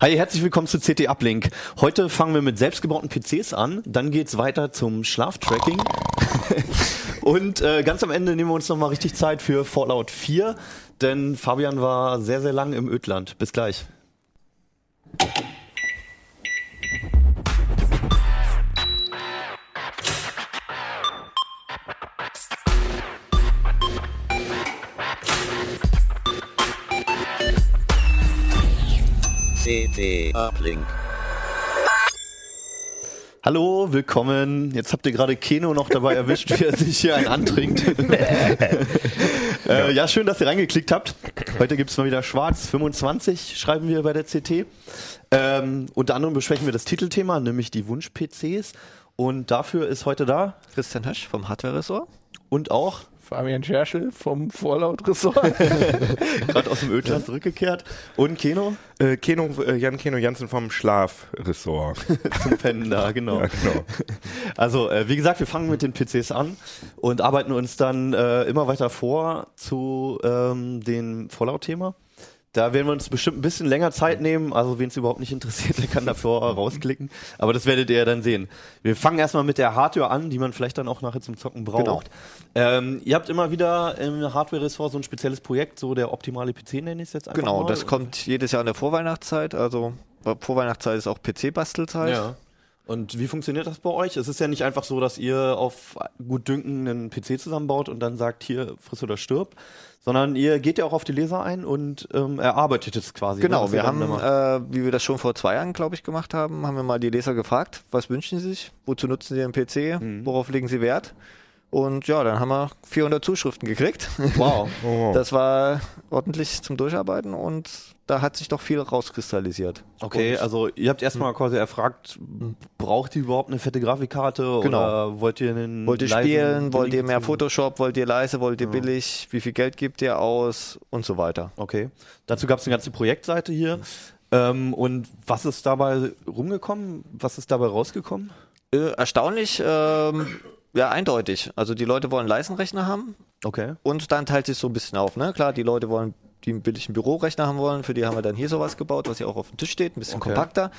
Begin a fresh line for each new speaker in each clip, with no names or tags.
Hi, herzlich willkommen zu CT Uplink. Heute fangen wir mit selbstgebauten PCs an, dann geht's weiter zum Schlaftracking. Und äh, ganz am Ende nehmen wir uns nochmal richtig Zeit für Fallout 4, denn Fabian war sehr, sehr lang im Ödland. Bis gleich.
CT Uplink.
Hallo, willkommen. Jetzt habt ihr gerade Keno noch dabei erwischt, wie er sich hier einen antrinkt. äh, ja, schön, dass ihr reingeklickt habt. Heute gibt's mal wieder Schwarz 25, schreiben wir bei der CT. Ähm, unter anderem besprechen wir das Titelthema, nämlich die Wunsch-PCs. Und dafür ist heute da
Christian Hösch vom Hardware-Ressort.
und auch
Fabian Scherschel vom Fallout-Ressort.
gerade aus dem Ödland zurückgekehrt. Und Keno
Äh, Keno, äh, Jan Keno Jansen vom Schlafressort.
zum Pennen da, genau.
Ja, genau.
Also, äh, wie gesagt, wir fangen mit den PCs an und arbeiten uns dann äh, immer weiter vor zu ähm, dem Fallout-Thema. Da werden wir uns bestimmt ein bisschen länger Zeit nehmen. Also, wen es überhaupt nicht interessiert, der kann davor rausklicken. Aber das werdet ihr ja dann sehen. Wir fangen erstmal mit der Hardware an, die man vielleicht dann auch nachher zum Zocken braucht.
Genau.
Ähm, ihr habt immer wieder im Hardware-Ressort so ein spezielles Projekt, so der optimale PC nenne ich es jetzt einfach
Genau,
mal.
das kommt jedes Jahr in der Vorweihnachtszeit. Also Vorweihnachtszeit ist auch PC-Bastelzeit.
Ja. Und wie funktioniert das bei euch? Es ist ja nicht einfach so, dass ihr auf gut Dünken einen PC zusammenbaut und dann sagt, hier, friss oder stirb, sondern ihr geht ja auch auf die Leser ein und ähm, erarbeitet es quasi. ne,
Genau,
ihr
wir haben, äh, wie wir das schon vor zwei Jahren, glaube ich, gemacht haben, haben wir mal die Leser gefragt, was wünschen sie sich, wozu nutzen sie den PC,
Mhm.
worauf legen sie Wert. Und ja, dann haben wir 400 Zuschriften gekriegt.
wow.
Oh.
Das war ordentlich zum Durcharbeiten und da hat sich doch viel rauskristallisiert.
Okay,
und,
also ihr habt erstmal quasi erfragt, braucht ihr überhaupt eine fette Grafikkarte
Genau.
oder wollt ihr einen
Wollt ihr spielen, wollt ihr mehr? Photoshop, wollt ihr leise, wollt ihr
Ja.
billig, wie viel Geld gebt ihr aus und so weiter.
Okay. Dazu gab es eine ganze Projektseite hier. Ähm, und was ist dabei rumgekommen? Was ist dabei rausgekommen?
Äh, erstaunlich, ähm, ja, eindeutig. Also die Leute wollen leisen Rechner haben
Okay.
und dann teilt sich so ein bisschen auf. Ne? Klar, die Leute wollen, die einen billigen Bürorechner haben wollen, für die haben wir dann hier sowas gebaut, was hier auch auf dem Tisch steht, ein bisschen
Okay.
kompakter.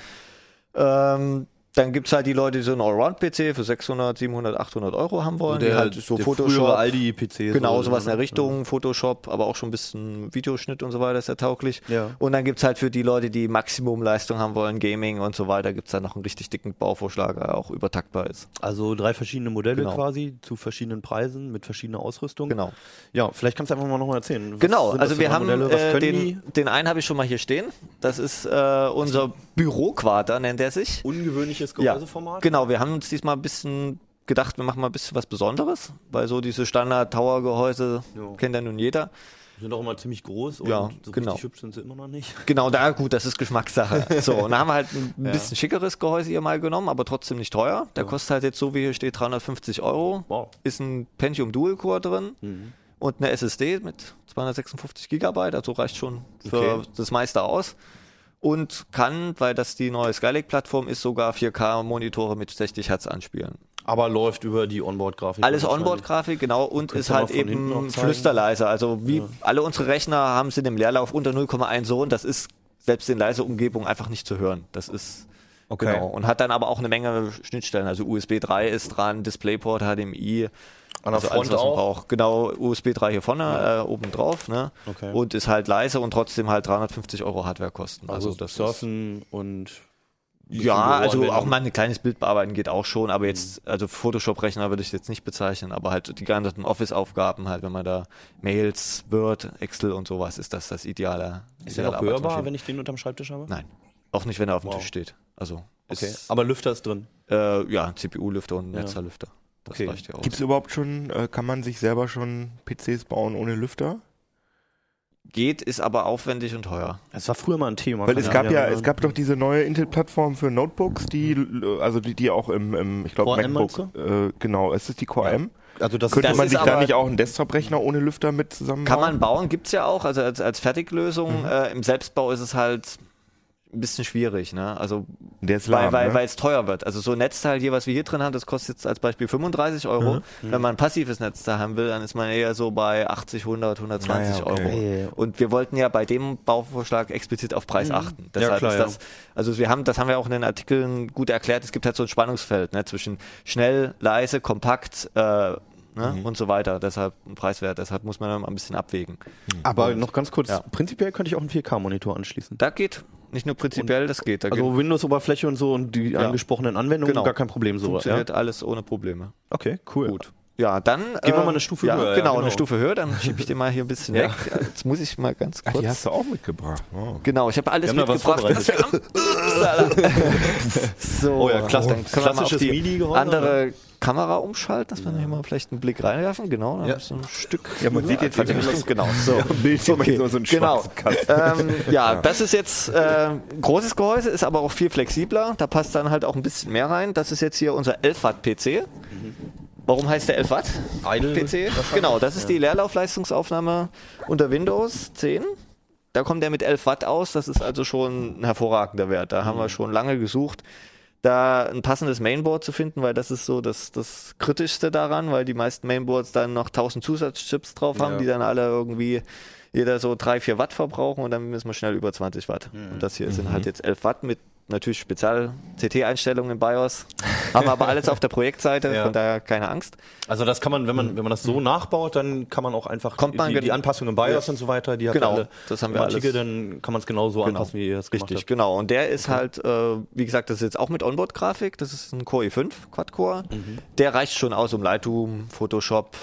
Ähm, dann gibt es halt die Leute, die so einen Allround-PC für 600, 700, 800 Euro haben wollen, die halt so
der
Photoshop,
Aldi-PC.
Genau,
so,
sowas in der? Richtung, Photoshop, aber auch schon ein bisschen Videoschnitt und so weiter ist ja tauglich.
Ja.
Und dann gibt's halt für die Leute, die Maximumleistung haben wollen, Gaming und so weiter, gibt's dann noch einen richtig dicken Bauvorschlag, der auch übertaktbar ist.
Also drei verschiedene Modelle
Genau.
quasi zu verschiedenen Preisen mit verschiedener Ausrüstung.
Genau.
Ja, vielleicht kannst du einfach mal nochmal erzählen. Was
Genau, also wir haben äh, den,
die?
den einen habe ich schon mal hier stehen. Das ist äh, unser Büroquader, nennt er sich.
Ungewöhnliches
Ja,
Gehäuseformat.
genau, wir haben uns diesmal ein bisschen gedacht, wir machen mal ein bisschen was Besonderes, weil so diese Standard-Tower-Gehäuse
Ja.
kennt ja nun jeder.
Sind auch immer ziemlich groß und
Ja,
so
genau.
richtig hübsch sind sie immer noch nicht.
Genau, da gut, das ist Geschmackssache. So, und da haben wir halt ein
Ja.
bisschen schickeres Gehäuse hier mal genommen, aber trotzdem nicht teuer. Der kostet halt jetzt so, wie hier steht, 350 Euro.
Wow.
Ist ein Pentium Dual Core drin
Mhm.
und eine SSD mit 256 Gigabyte, also reicht schon für
Okay.
das meiste aus. Und kann, weil das die neue Skylake-Plattform ist, sogar 4K-Monitore mit 60 Hertz anspielen.
Aber läuft über die Onboard-Grafik.
Alles. Onboard-Grafik, genau, und
Könnt
ist halt eben flüsterleise. Also wie alle unsere Rechner haben sie im Leerlauf unter 0,1 Sohn. Das ist selbst in leiser Umgebung einfach nicht zu hören. Das ist
Okay.
genau. Und hat dann aber auch eine Menge Schnittstellen. Also USB 3 ist dran, DisplayPort, HDMI.
An der
also
Front
alles, was man
auch?
braucht. Genau, USB 3 hier vorne, äh, oben drauf, ne?
Okay.
Und ist halt leise und trotzdem halt 350 Euro Hardware kosten.
Also,
das ist,
Surfen und
ja, also auch mal ein kleines Bild bearbeiten geht auch schon, aber jetzt, also Photoshop-Rechner würde ich jetzt nicht bezeichnen, aber halt die ganzen Office-Aufgaben, halt, wenn man da Mails, Word, Excel und sowas, ist das das ideale.
ist der
ideale
noch hörbar, wenn ich den unterm Schreibtisch habe?
Nein, auch nicht, wenn er auf dem
Wow.
Tisch steht. Also,
Okay. Aber Lüfter ist drin.
äh, ja, CPU-Lüfter und
Ja.
Netzerlüfter. Das
Okay.
reicht ja auch.
Gibt es überhaupt schon, äh, kann man sich selber schon PCs bauen ohne Lüfter?
Geht, ist aber aufwendig und teuer.
Es war früher mal ein Thema.
Weil es gab ja, es gab doch diese neue Intel-Plattform für Notebooks, die, äh, also die, die auch im, im ich glaube, MacBook, äh, genau, ist es die Core
Ja.
M?
Also das,
Könnte
Das
man
ist
sich da nicht auch einen Desktop-Rechner ohne Lüfter mit zusammenbauen?
Kann man bauen, gibt's ja auch, also als, als Fertiglösung. Äh, Im Selbstbau ist es halt ein bisschen schwierig, ne? Also
Der ist
weil,
lahm,
weil,
ne?
weil es teuer wird. Also so ein Netzteil hier, was wir hier drin haben, das kostet jetzt als Beispiel 35 Euro. Wenn man ein passives Netzteil haben will, dann ist man eher so bei 80, 100, 120
Ah ja, okay.
Euro. Und wir wollten ja bei dem Bauvorschlag explizit auf Preis achten. Deshalb
klar,
ist das, also wir haben, das haben wir auch in den Artikeln gut erklärt. Es gibt halt so ein Spannungsfeld ne, zwischen schnell, leise, kompakt. Äh, Ne, und so weiter, deshalb ein Preiswert, deshalb muss man dann ein bisschen abwägen.
Aber noch ganz kurz,
Ja.
prinzipiell könnte ich auch einen 4K-Monitor anschließen.
Da geht nicht nur prinzipiell, das geht. Da
Also Windows-Oberfläche und so und die
Ja.
angesprochenen Anwendungen,
Genau.
gar kein Problem so. Ja?
funktioniert alles ohne Probleme.
Okay, cool.
Gut. Ja, dann.
Gehen wir mal eine Stufe
ja,
höher, ja,
Genau,
genau.
eine Stufe höher. Dann schiebe ich den mal hier ein bisschen
Ja.
weg. Ja, Jetzt muss ich mal ganz
Ach,
kurz.
die hast du auch mitgebracht. Oh.
Genau, ich habe alles
was
mitgebracht. so,
Oh ja,
auf
Klassisches MIDI-Gehäuse,
andere Kamera umschalten, dass wir hier mal vielleicht einen Blick reinwerfen. Genau, da
Ja.
ist so ein Stück.
Ja, man sieht jetzt
Richtung, genau. So.
Am Bildschirm
Okay,
so, einen
genau. ähm, ja, das ist jetzt äh, ein großes Gehäuse, ist aber auch viel flexibler. Da passt dann halt auch ein bisschen mehr rein. Das ist jetzt hier unser 11 Watt PC. Warum heißt der 11 Watt
Idle
PC? Genau, das ist die Leerlaufleistungsaufnahme unter Windows 10. Da kommt er mit 11 Watt aus. Das ist also schon ein hervorragender Wert. Da haben wir schon lange gesucht, da ein passendes Mainboard zu finden, weil das ist so das, das Kritischste daran, weil die meisten Mainboards dann noch 1000 Zusatzchips drauf haben,
Ja.
die dann alle irgendwie jeder so 3, 4 Watt verbrauchen und dann müssen wir schnell über 20 Watt. Und das hier sind halt jetzt 11 Watt mit natürlich Spezial-CT-Einstellungen im BIOS. Haben wir aber alles auf der Projektseite,
Ja.
von daher keine Angst.
Also das kann man, wenn man, wenn man das so nachbaut, dann kann man auch einfach
Kommt man
die, die Anpassungen im BIOS
Ja.
und so weiter, die
Genau,
alle
das haben wir
Artikel,
alles.
dann kann man es genauso
Genau.
anpassen, wie ihr es gemacht
Richtig,
habt.
genau. Und der ist halt, äh, wie gesagt, das ist jetzt auch mit Onboard-Grafik. Das ist ein Core i5 Quad-Core.
Mhm.
Der reicht schon aus, um Lightroom, Photoshop,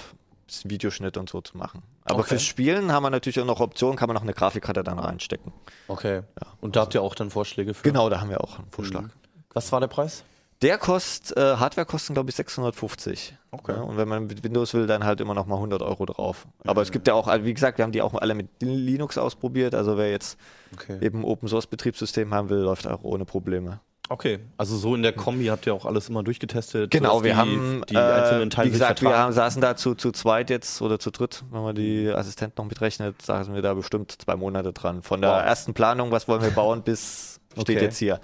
Videoschnitt und so zu machen. Aber
Okay.
fürs Spielen haben wir natürlich auch noch Optionen, kann man noch eine Grafikkarte dann reinstecken.
Okay. Und da habt ihr auch dann Vorschläge für?
Genau, da haben wir auch einen Vorschlag.
Was war der Preis?
Der kostet, äh, Hardware kosten glaube ich 650.
Okay.
Ja, und wenn man mit Windows will, dann halt immer noch mal 100 Euro drauf. Aber es gibt ja auch, also wie gesagt, wir haben die auch alle mit Linux ausprobiert. Also wer jetzt
Okay.
eben Open Source Betriebssystem haben will, läuft auch ohne Probleme.
Okay. Also so in der Kombi habt ihr auch alles immer durchgetestet.
Genau, wir
die,
haben,
die einzelnen
äh,
Teile
wie gesagt, wir haben, saßen da zu, zu zweit jetzt oder zu dritt, wenn man die Assistenten noch mitrechnet, saßen wir da bestimmt zwei Monate dran. Von der
Wow.
ersten Planung, was wollen wir bauen, bis steht
Okay.
jetzt hier.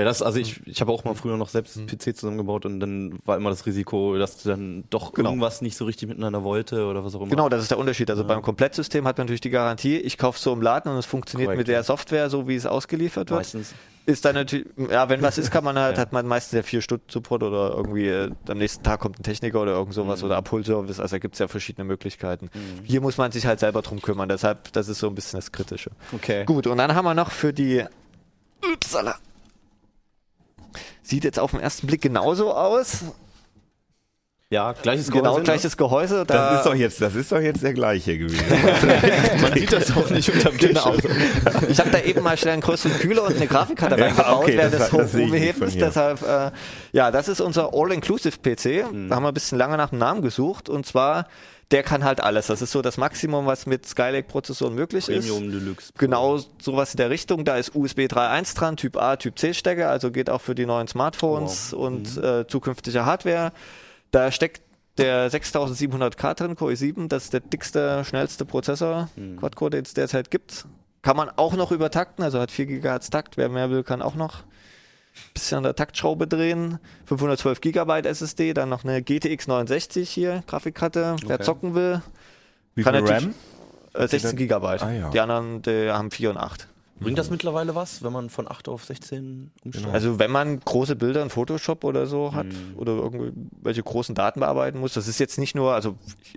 Ja, das, also ich, ich habe auch mal früher noch selbst einen PC zusammengebaut und dann war immer das Risiko, dass dann doch
Genau.
irgendwas nicht so richtig miteinander wollte oder was auch immer.
Genau, das ist der Unterschied. Also beim Komplettsystem hat man natürlich die Garantie, ich kaufe so im Laden und es funktioniert
Korrekt,
mit der Software, so wie es ausgeliefert wird.
Meistens.
Ist dann natürlich, ja, wenn was ist, kann man halt,
Ja.
hat man meistens ja vier Stunden Support oder irgendwie äh, am nächsten Tag kommt ein Techniker oder irgend
Mhm.
sowas oder Abholservice. Also da gibt es ja verschiedene Möglichkeiten. Hier muss man sich halt selber drum kümmern. Deshalb, das ist so ein bisschen das Kritische.
Okay.
Gut, und dann haben wir noch für die. Upsala. Sieht jetzt auf den ersten Blick genauso aus.
Ja, gleiches
Genau,
Gehäuse, ne?
gleiches Gehäuse. Da
Das ist doch jetzt, das ist doch jetzt der gleiche gewesen.
Man sieht das auch nicht unterm Tisch.
Genau. Ich habe da eben mal schnell einen größeren Kühler und eine Grafikkarte
Ja,
reingebaut,
okay,
während
das-
des Hochhebens. Deshalb, äh, ja, das ist unser All-Inclusive-PC.
Mhm.
Da haben wir ein bisschen lange nach dem Namen gesucht. Und zwar, der kann halt alles. Das ist so das Maximum, was mit Skylake-Prozessoren möglich ist.
Premium Deluxe.
Genau sowas in der Richtung. Da ist USB 3.1 dran, Typ A, Typ C Stecker, also geht auch für die neuen Smartphones und äh, zukünftige Hardware. Da steckt der 6700K drin, Core i7, das ist der dickste, schnellste Prozessor, Quad-Core, den es derzeit gibt. Kann man auch noch übertakten, also hat 4 GHz Takt. Wer mehr will, kann auch noch bisschen an der Taktschraube drehen. 512 GB SSD, dann noch eine GTX 69 hier, Grafikkarte. Wer
Okay.
zocken will,
Wie
Kann
viel RAM?
äh, 16 GB.
Ah, ja.
Die anderen die haben 4 und 8.
Bringt das mittlerweile was, wenn man von 8 auf 16 umsteigt?
Also wenn man große Bilder in Photoshop oder so hat
Mhm.
oder irgendwelche großen Daten bearbeiten muss, das ist jetzt nicht nur, also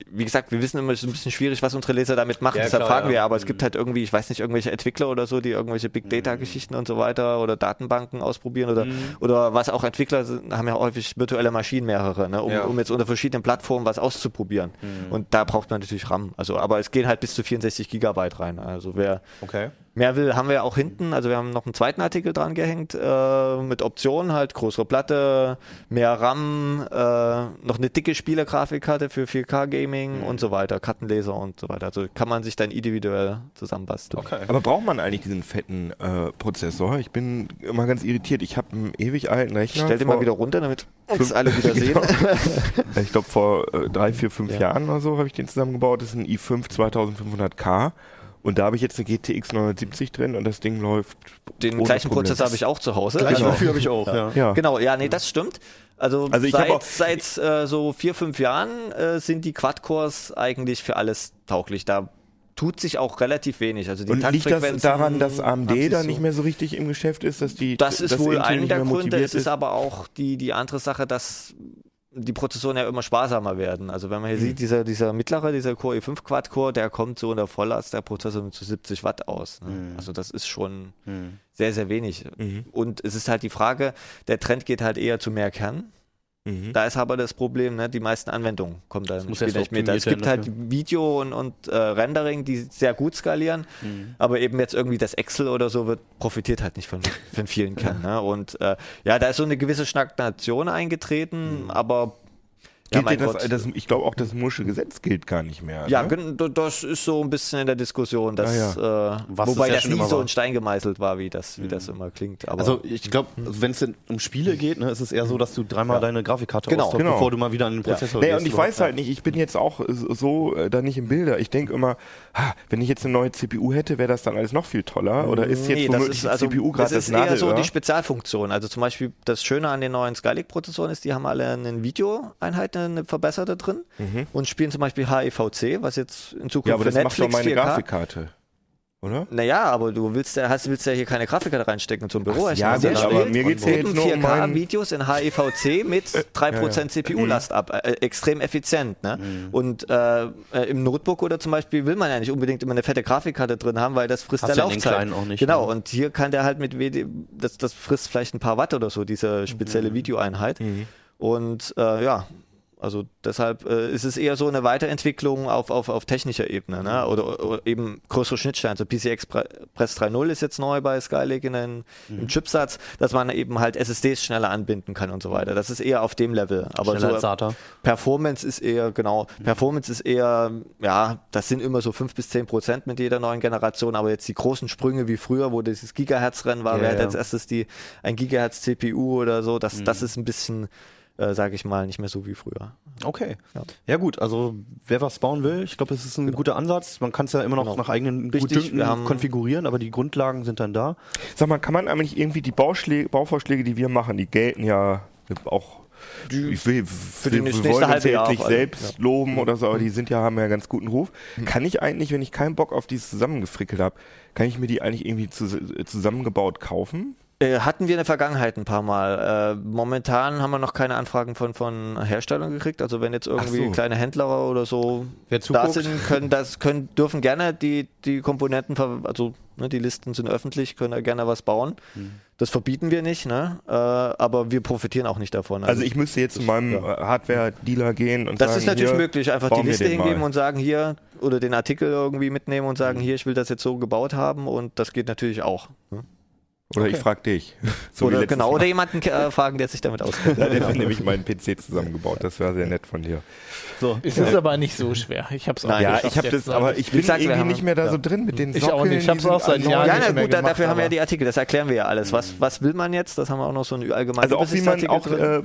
wie gesagt, wir wissen immer, es ist ein bisschen schwierig, was unsere Leser damit machen,
Ja,
deshalb
klar,
fragen
ja.
wir, aber es
Mhm.
gibt halt irgendwie, ich weiß nicht, irgendwelche Entwickler oder so, die irgendwelche Big Data Geschichten und so weiter oder Datenbanken ausprobieren oder,
Mhm.
oder was auch Entwickler sind, haben ja häufig virtuelle Maschinen mehrere, ne, um,
Ja. Mhm.
um jetzt unter verschiedenen Plattformen was auszuprobieren. Und da braucht man natürlich RAM. Also, aber es gehen halt bis zu 64 Gigabyte rein. Also wer
Okay.
Mehr will, haben wir auch hinten. Also wir haben noch einen zweiten Artikel dran gehängt äh, mit Optionen halt größere Platte, mehr RAM, äh, noch eine dicke Spielergrafikkarte für 4K Gaming
Mhm.
und so weiter, Kartenleser und so weiter. Also kann man sich dann individuell zusammenbasteln.
Okay.
Aber braucht man eigentlich diesen fetten äh, Prozessor? Ich bin immer ganz irritiert. Ich habe einen ewig alten
Ich
Rechner.
stell den mal wieder runter, damit uns alle wieder sehen.
Ich glaube, vor äh, drei, vier, fünf
Ja.
Jahren oder so habe ich den zusammengebaut. Das ist ein i5 2500K. Und da habe ich jetzt eine GTX 970 drin und das Ding läuft.
Den
ohne
gleichen
Probleme.
Prozessor habe ich auch zu Hause.
Gleiches
Also-
Gefühl habe ich auch, ja.
Ja.
Genau, ja, nee, das stimmt. Also,
Also ich
seit, seit äh, so vier, fünf Jahren äh, sind die Quad-Cores eigentlich für alles tauglich. Da tut sich auch relativ wenig. Also die
Und liegt das daran, dass AMD da
so-
nicht mehr so richtig im Geschäft ist, dass die
Das ist
dass
wohl
Intel
einer der Gründe. Es ist aber auch die, die andere Sache, dass die Prozessoren ja immer sparsamer werden. Also wenn man hier sieht, dieser, dieser mittlere, dieser Core i5 Quad-Core, der kommt so in der Volllast der Prozessor mit zu 70 Watt aus. Ne?
Hm.
Also das ist schon sehr, sehr wenig.
Mhm.
Und es ist halt die Frage, der Trend geht halt eher zu mehr Kern.
Mhm.
Da ist aber das Problem, ne, die meisten Anwendungen kommen da nicht mit. Es gibt halt Video und, und äh, Rendering, die sehr gut skalieren,
Mhm.
aber eben jetzt irgendwie das Excel oder so wird profitiert halt nicht von, von vielen Kernen. Ne? Und äh, ja, da ist so eine gewisse Stagnation eingetreten, aber ja,
Gilt
mein
das,
Gott.
das, ich glaube auch, das Mursche Gesetz gilt gar nicht mehr.
ja,
ne?
das ist so ein bisschen in der Diskussion, dass,
Ah,
äh,
Was
wobei
ja
das nie so in Stein gemeißelt war, wie das, wie das immer klingt. Aber
Also ich glaube, wenn es denn um Spiele geht, ne, ist es eher so, dass du dreimal deine Grafikkarte
Genau.
austauschst,
Genau.
bevor du mal wieder an den Prozessor
Naja,
gehst.
und ich weiß halt nicht, ich bin jetzt auch äh, so äh, da nicht im Bilder. Ich denke immer, ha, wenn ich jetzt eine neue CPU hätte, wäre das dann alles noch viel toller. Oder ist jetzt
Nee, das
womöglich
ist,
die
also,
CPU gerade
das
das,
ist eher so
Nadelöhr?
die Spezialfunktion. Also zum Beispiel das Schöne an den neuen Skylake-Prozessoren ist, die haben alle eine Videoeinheit, eine verbesserte drin und spielen zum Beispiel HEVC, was jetzt in Zukunft
Mhm. ja, aber
für
das macht doch
Netflix
meine
4K
Grafikkarte. Oder?
Naja, aber du willst ja, hast, willst ja hier keine Grafikkarte reinstecken zum Büro.
ja,
Der
gut, aber mir geht's ja
eben
jetzt nur um meinen-
4K-Videos in HEVC mit 3% CPU-Last ab. Äh, extrem effizient. Ne?
Mhm.
Und äh, äh, im Notebook oder zum Beispiel will man ja nicht unbedingt immer eine fette Grafikkarte drin haben, weil das frisst
Hast
der
ja
Laufzeit.
kleinen auch nicht,
genau,
ne?
und hier kann der halt mit WD, das, das frisst vielleicht ein paar Watt oder so, diese spezielle
Mhm.
Videoeinheit. Und äh, ja, also deshalb äh, ist es eher so eine Weiterentwicklung auf, auf, auf technischer Ebene ne? oder, oder eben größere Schnittstellen. Also PCI Express 3.0 ist jetzt neu bei Skylake in den,
Mhm.
im Chipsatz, dass man eben halt SSDs schneller anbinden kann und so weiter. Das ist eher auf dem Level. Aber
Schneller
so
als SATA.
Performance ist eher, genau, Performance ist eher, ja, das sind immer so 5 bis 10 Prozent mit jeder neuen Generation, aber jetzt die großen Sprünge wie früher, wo dieses Gigahertz-Rennen war,
Ja,
wer hat
ja.
als erstes die, ein Gigahertz-CPU oder so, das,
Mhm.
das ist ein bisschen, äh, sage ich mal, nicht mehr so wie früher.
Okay.
Ja.
Ja. gut, also wer was bauen will, ich glaube, das ist ein guter Ansatz. Man kann es ja immer noch
Genau.
nach eigenen
Richtig, haben-
konfigurieren, aber die Grundlagen sind dann da.
Sag mal, kann man eigentlich irgendwie die Bauschläge, Bauvorschläge, die wir machen, die gelten ja auch. ich will,
die
wir, wir wollen uns ja nicht selbst loben oder so, aber die sind ja, haben ja einen ganz guten Ruf. Kann ich eigentlich, wenn ich keinen Bock auf dieses zusammengefrickelt habe, kann ich mir die eigentlich irgendwie zu, zusammengebaut kaufen?
Äh, hatten wir in der Vergangenheit ein paar Mal. Äh, momentan haben wir noch keine Anfragen von, von Herstellern gekriegt. Also wenn jetzt irgendwie
so.
kleine Händler oder so
Wer
da sind, können das können dürfen gerne die die Komponenten, also ne, die Listen sind öffentlich, können da gerne was bauen.
Hm.
Das verbieten wir nicht, ne? Äh, aber wir profitieren auch nicht davon.
Also ich müsste jetzt zu meinem
ja.
Hardware-Dealer gehen und
das
sagen,
ist natürlich
hier,
möglich, einfach die Liste
den mal.
hingeben und sagen hier oder den Artikel irgendwie mitnehmen und
Hm.
sagen hier, ich will das jetzt so gebaut haben und das geht natürlich auch. Ne?
Oder ich frage dich. So
oder genau,
Mal.
oder jemanden äh, fragen, der sich damit auskennt.
Ja, der hat nämlich meinen PC zusammengebaut. Das war sehr nett von dir.
So.
Es ist aber nicht so schwer. Ich hab's auch
Nein,
Ja, ich habe das, aber
neulich.
ich bin
gesagt, wir
irgendwie
haben-
nicht mehr da
ja.
so drin mit den
Ich auch
Sockeln.
nicht. Ich hab's
die sind
auch seit Jahren.
Ja, na gut,
gemacht,
dafür haben wir ja
aber-
die Artikel, das erklären wir ja alles. Was, was will man jetzt? Das haben wir auch noch so ein allgemeines
Also auch wie man auch äh, äh,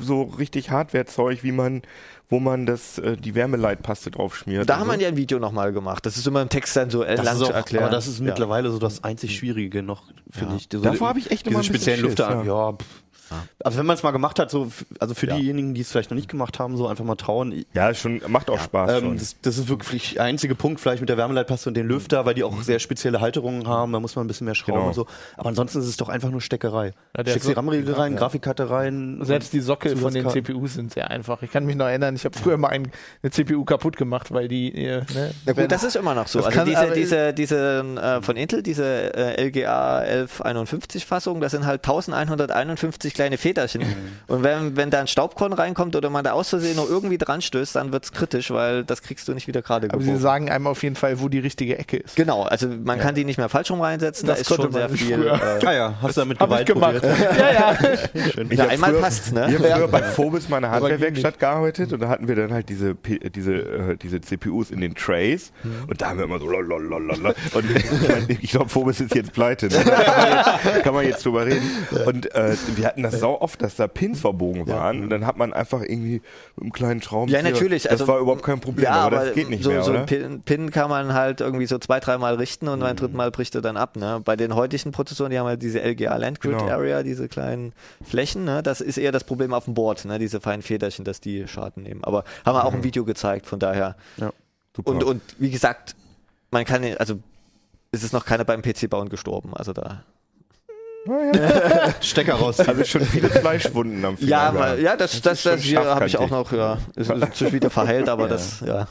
so richtig Hardware-Zeug, wie man, wo man das, äh, die Wärmeleitpaste drauf schmiert.
da haben
so.
wir ja ein Video nochmal gemacht. Das ist immer im Text dann so äh,
Das
lang
ist
zu erklären.
aber das ist
Ja.
mittlerweile so das einzig Schwierige noch, finde
Ja.
ich. So
Davor habe ich echt immer
diese
ein bisschen
speziellen Lüfter. Ja. pff. Also wenn man es mal gemacht hat, so, also für
Ja.
diejenigen, die es vielleicht noch nicht gemacht haben, so einfach mal trauen.
Ja, schon, macht auch Spaß
Ähm, das, das ist wirklich der einzige Punkt vielleicht mit der Wärmeleitpaste und den Lüfter, weil die auch sehr spezielle Halterungen haben, da muss man ein bisschen mehr schrauben
Genau.
und so. Aber ansonsten ist es doch einfach nur Steckerei.
Ja,
Steckst
so-
die RAM-Riegel rein, Grafikkarte rein.
Selbst die Sockel von den. CPUs sind sehr einfach. Ich kann mich noch erinnern, ich habe früher mal ein, eine CPU kaputt gemacht, weil die. Äh, ne,
Na gut, das ist immer noch so. Also
kann
diese, diese, diese äh, von Intel, diese äh, LGA 1151 Fassung, das sind halt 1151 kleine Federchen.
Mhm.
Und wenn, wenn da ein Staubkorn reinkommt oder man da aus Versehen noch irgendwie dran stößt, dann wird's kritisch, weil das kriegst du nicht wieder gerade
aber sie
gebogen.
sagen einem auf jeden Fall, wo die richtige Ecke ist.
Genau, also man kann die nicht mehr falsch rum reinsetzen,
Das
da ist schon sehr viel. Äh,
Ah ja, hast du damit
ich
Gewalt
gemacht. ja, ja.
Ich
ja,
hab
einmal
früher-
passt's, ne?
Ich habe früher bei Phobis meiner
Aber
Hardwarewerkstatt gearbeitet und da hatten wir dann halt diese, diese, äh, diese CPUs in den Trays
Mhm.
und da haben wir immer so lololololol. und ich, mein, ich glaube Phobis ist jetzt pleite, ne? da kann man jetzt, drüber reden und äh, wir hatten hatten das sau oft, dass da Pins verbogen waren und dann hat man einfach irgendwie mit einem kleinen Schraubenzieher.
Ja, natürlich.
Das
also,
war überhaupt kein Problem,
ja,
aber, das geht nicht
so,
mehr,
so
oder?
ein Pin, Pin kann man halt irgendwie so zwei, dreimal richten und beim dritten Mal bricht er dann ab. Ne? Bei den heutigen Prozessoren, die haben halt diese LGA Land Grid
Genau.
Area, diese kleinen Flächen. Ne? Das ist eher das Problem auf dem Board, ne? diese feinen Federchen, dass die Schaden nehmen. Aber haben wir auch im Video gezeigt, von daher.
Super.
Und, und wie gesagt, man kann, also es ist noch keiner beim PC-Bauen gestorben. Also da.
Stecker raus.
also schon viele Fleischwunden am Finger.
Ja, mal, ja, das, das, das, hier habe ich auch noch, ja. Ist inzwischen wieder verheilt, aber das, ja.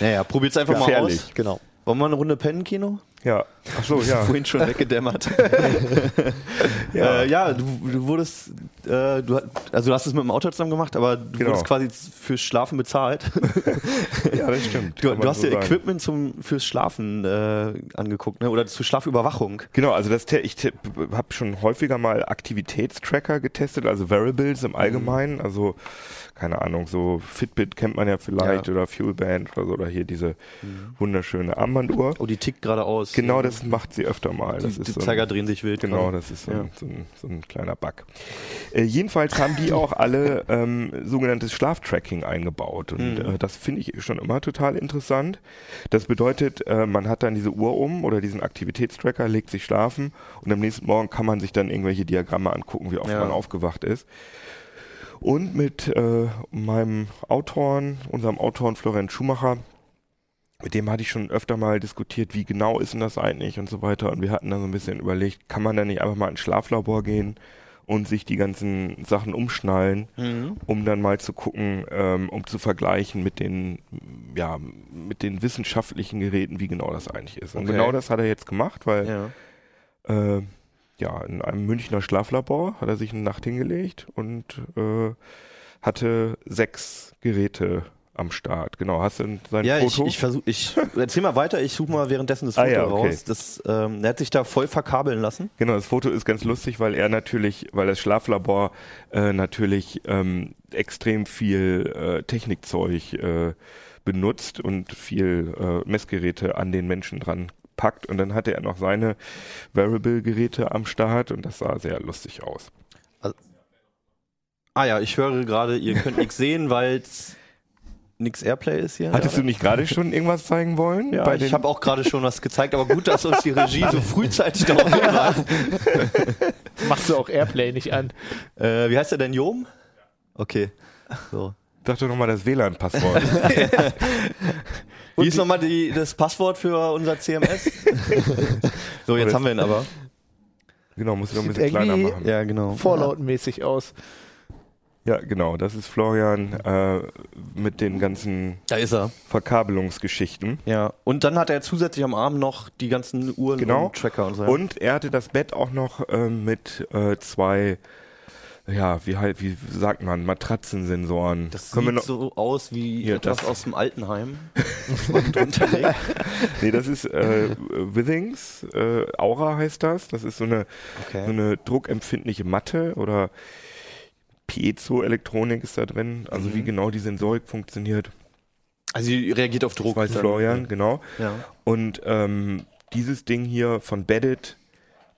Naja, probiert's einfach mal
Gefährlich.
aus.
Genau.
Wollen wir eine Runde pennen, Kino?
Ja. Ach so, ja.
Vorhin schon weggedämmert. ja, äh, ja du, du wurdest, äh, du, also du hast es mit dem Auto zusammen gemacht, aber du
Genau.
wurdest quasi fürs Schlafen bezahlt.
ja, das stimmt.
Du, du hast
so
dir
sagen.
Equipment zum, fürs Schlafen äh, angeguckt, ne? oder zur Schlafüberwachung.
Genau, also das, ich habe schon häufiger mal Aktivitätstracker getestet, also Variables im Allgemeinen, also keine Ahnung, so Fitbit kennt man ja vielleicht
Ja.
oder Fuelband oder so, oder hier diese wunderschöne Armbanduhr.
Oh, die tickt geradeaus.
Genau, das macht sie öfter mal. Das
Die,
ist
die
so ein-
Zeiger drehen sich wild.
Genau, das ist so,
Ja.
ein, so, ein, so ein kleiner Bug. Äh, jedenfalls haben die auch alle ähm, sogenanntes Schlaftracking eingebaut und
Mhm.
äh, das finde ich schon immer total interessant. Das bedeutet, äh, man hat dann diese Uhr um oder diesen Aktivitätstracker, legt sich schlafen und am nächsten Morgen kann man sich dann irgendwelche Diagramme angucken, wie oft
Ja.
man aufgewacht ist. Und mit äh, meinem Autoren, unserem Autoren Florian Schumacher, mit dem hatte ich schon öfter mal diskutiert, wie genau ist denn das eigentlich und so weiter. Und wir hatten dann so ein bisschen überlegt, kann man da nicht einfach mal ins Schlaflabor gehen und sich die ganzen Sachen umschnallen,
Mhm.
um dann mal zu gucken, ähm, um zu vergleichen mit den, ja, mit den wissenschaftlichen Geräten, wie genau das eigentlich ist. Und
Okay.
genau das hat er jetzt gemacht, weil
Ja.
äh, ja, in einem Münchner Schlaflabor hat er sich eine Nacht hingelegt und äh, hatte sechs Geräte am Start. Genau, hast du sein
Ja, ich,
Foto?
ich versuche, ich erzähl mal weiter, ich suche mal währenddessen das
Ah,
Foto
ja, okay.
raus. Das, ähm, er hat sich da voll verkabeln lassen.
Genau, das Foto ist ganz lustig, weil er natürlich, weil das Schlaflabor äh, natürlich ähm, extrem viel äh, Technikzeug äh, benutzt und viel äh, Messgeräte an den Menschen dran packt und dann hatte er noch seine Variable-Geräte am Start und das sah sehr lustig aus.
Ah ja, ich höre gerade, ihr könnt nichts sehen, weil es nix Airplay ist hier.
Hattest du nicht gerade schon irgendwas zeigen wollen?
ja,
bei
ich habe auch gerade schon was gezeigt, aber gut, dass uns die Regie so frühzeitig darauf hinweist.
Machst du auch Airplay nicht an?
Äh, wie heißt der denn, Jom? Okay. So.
Sag doch nochmal das WLAN-Passwort.
Wie ist nochmal die, das Passwort für unser CMS? so, jetzt haben wir ihn aber.
genau, muss ich noch ein bisschen kleiner machen.
Ja, genau.
Vorlautmäßig aus.
Ja, genau, das ist Florian äh, mit den ganzen
Da ist er.
Verkabelungsgeschichten.
Ja. Und dann hat er zusätzlich am Arm noch die ganzen Uhren
Genau.
und Tracker und so.
Und er hatte das Bett auch noch ähm, mit äh, zwei, ja, wie halt, wie sagt man, Matratzensensoren.
das
Können
sieht
noch,
so aus wie
Hier,
etwas
das-
aus dem Altenheim.
nee, das ist äh, Withings, äh, Aura heißt das. Das ist so eine, so
Okay.
eine druckempfindliche Matte oder Piezoelektronik ist da drin. Also
Mhm.
wie genau die Sensorik funktioniert,
Also sie reagiert auf Druck.
das weiß. Florian, genau.
Ja.
Und ähm, dieses Ding hier von Beddit,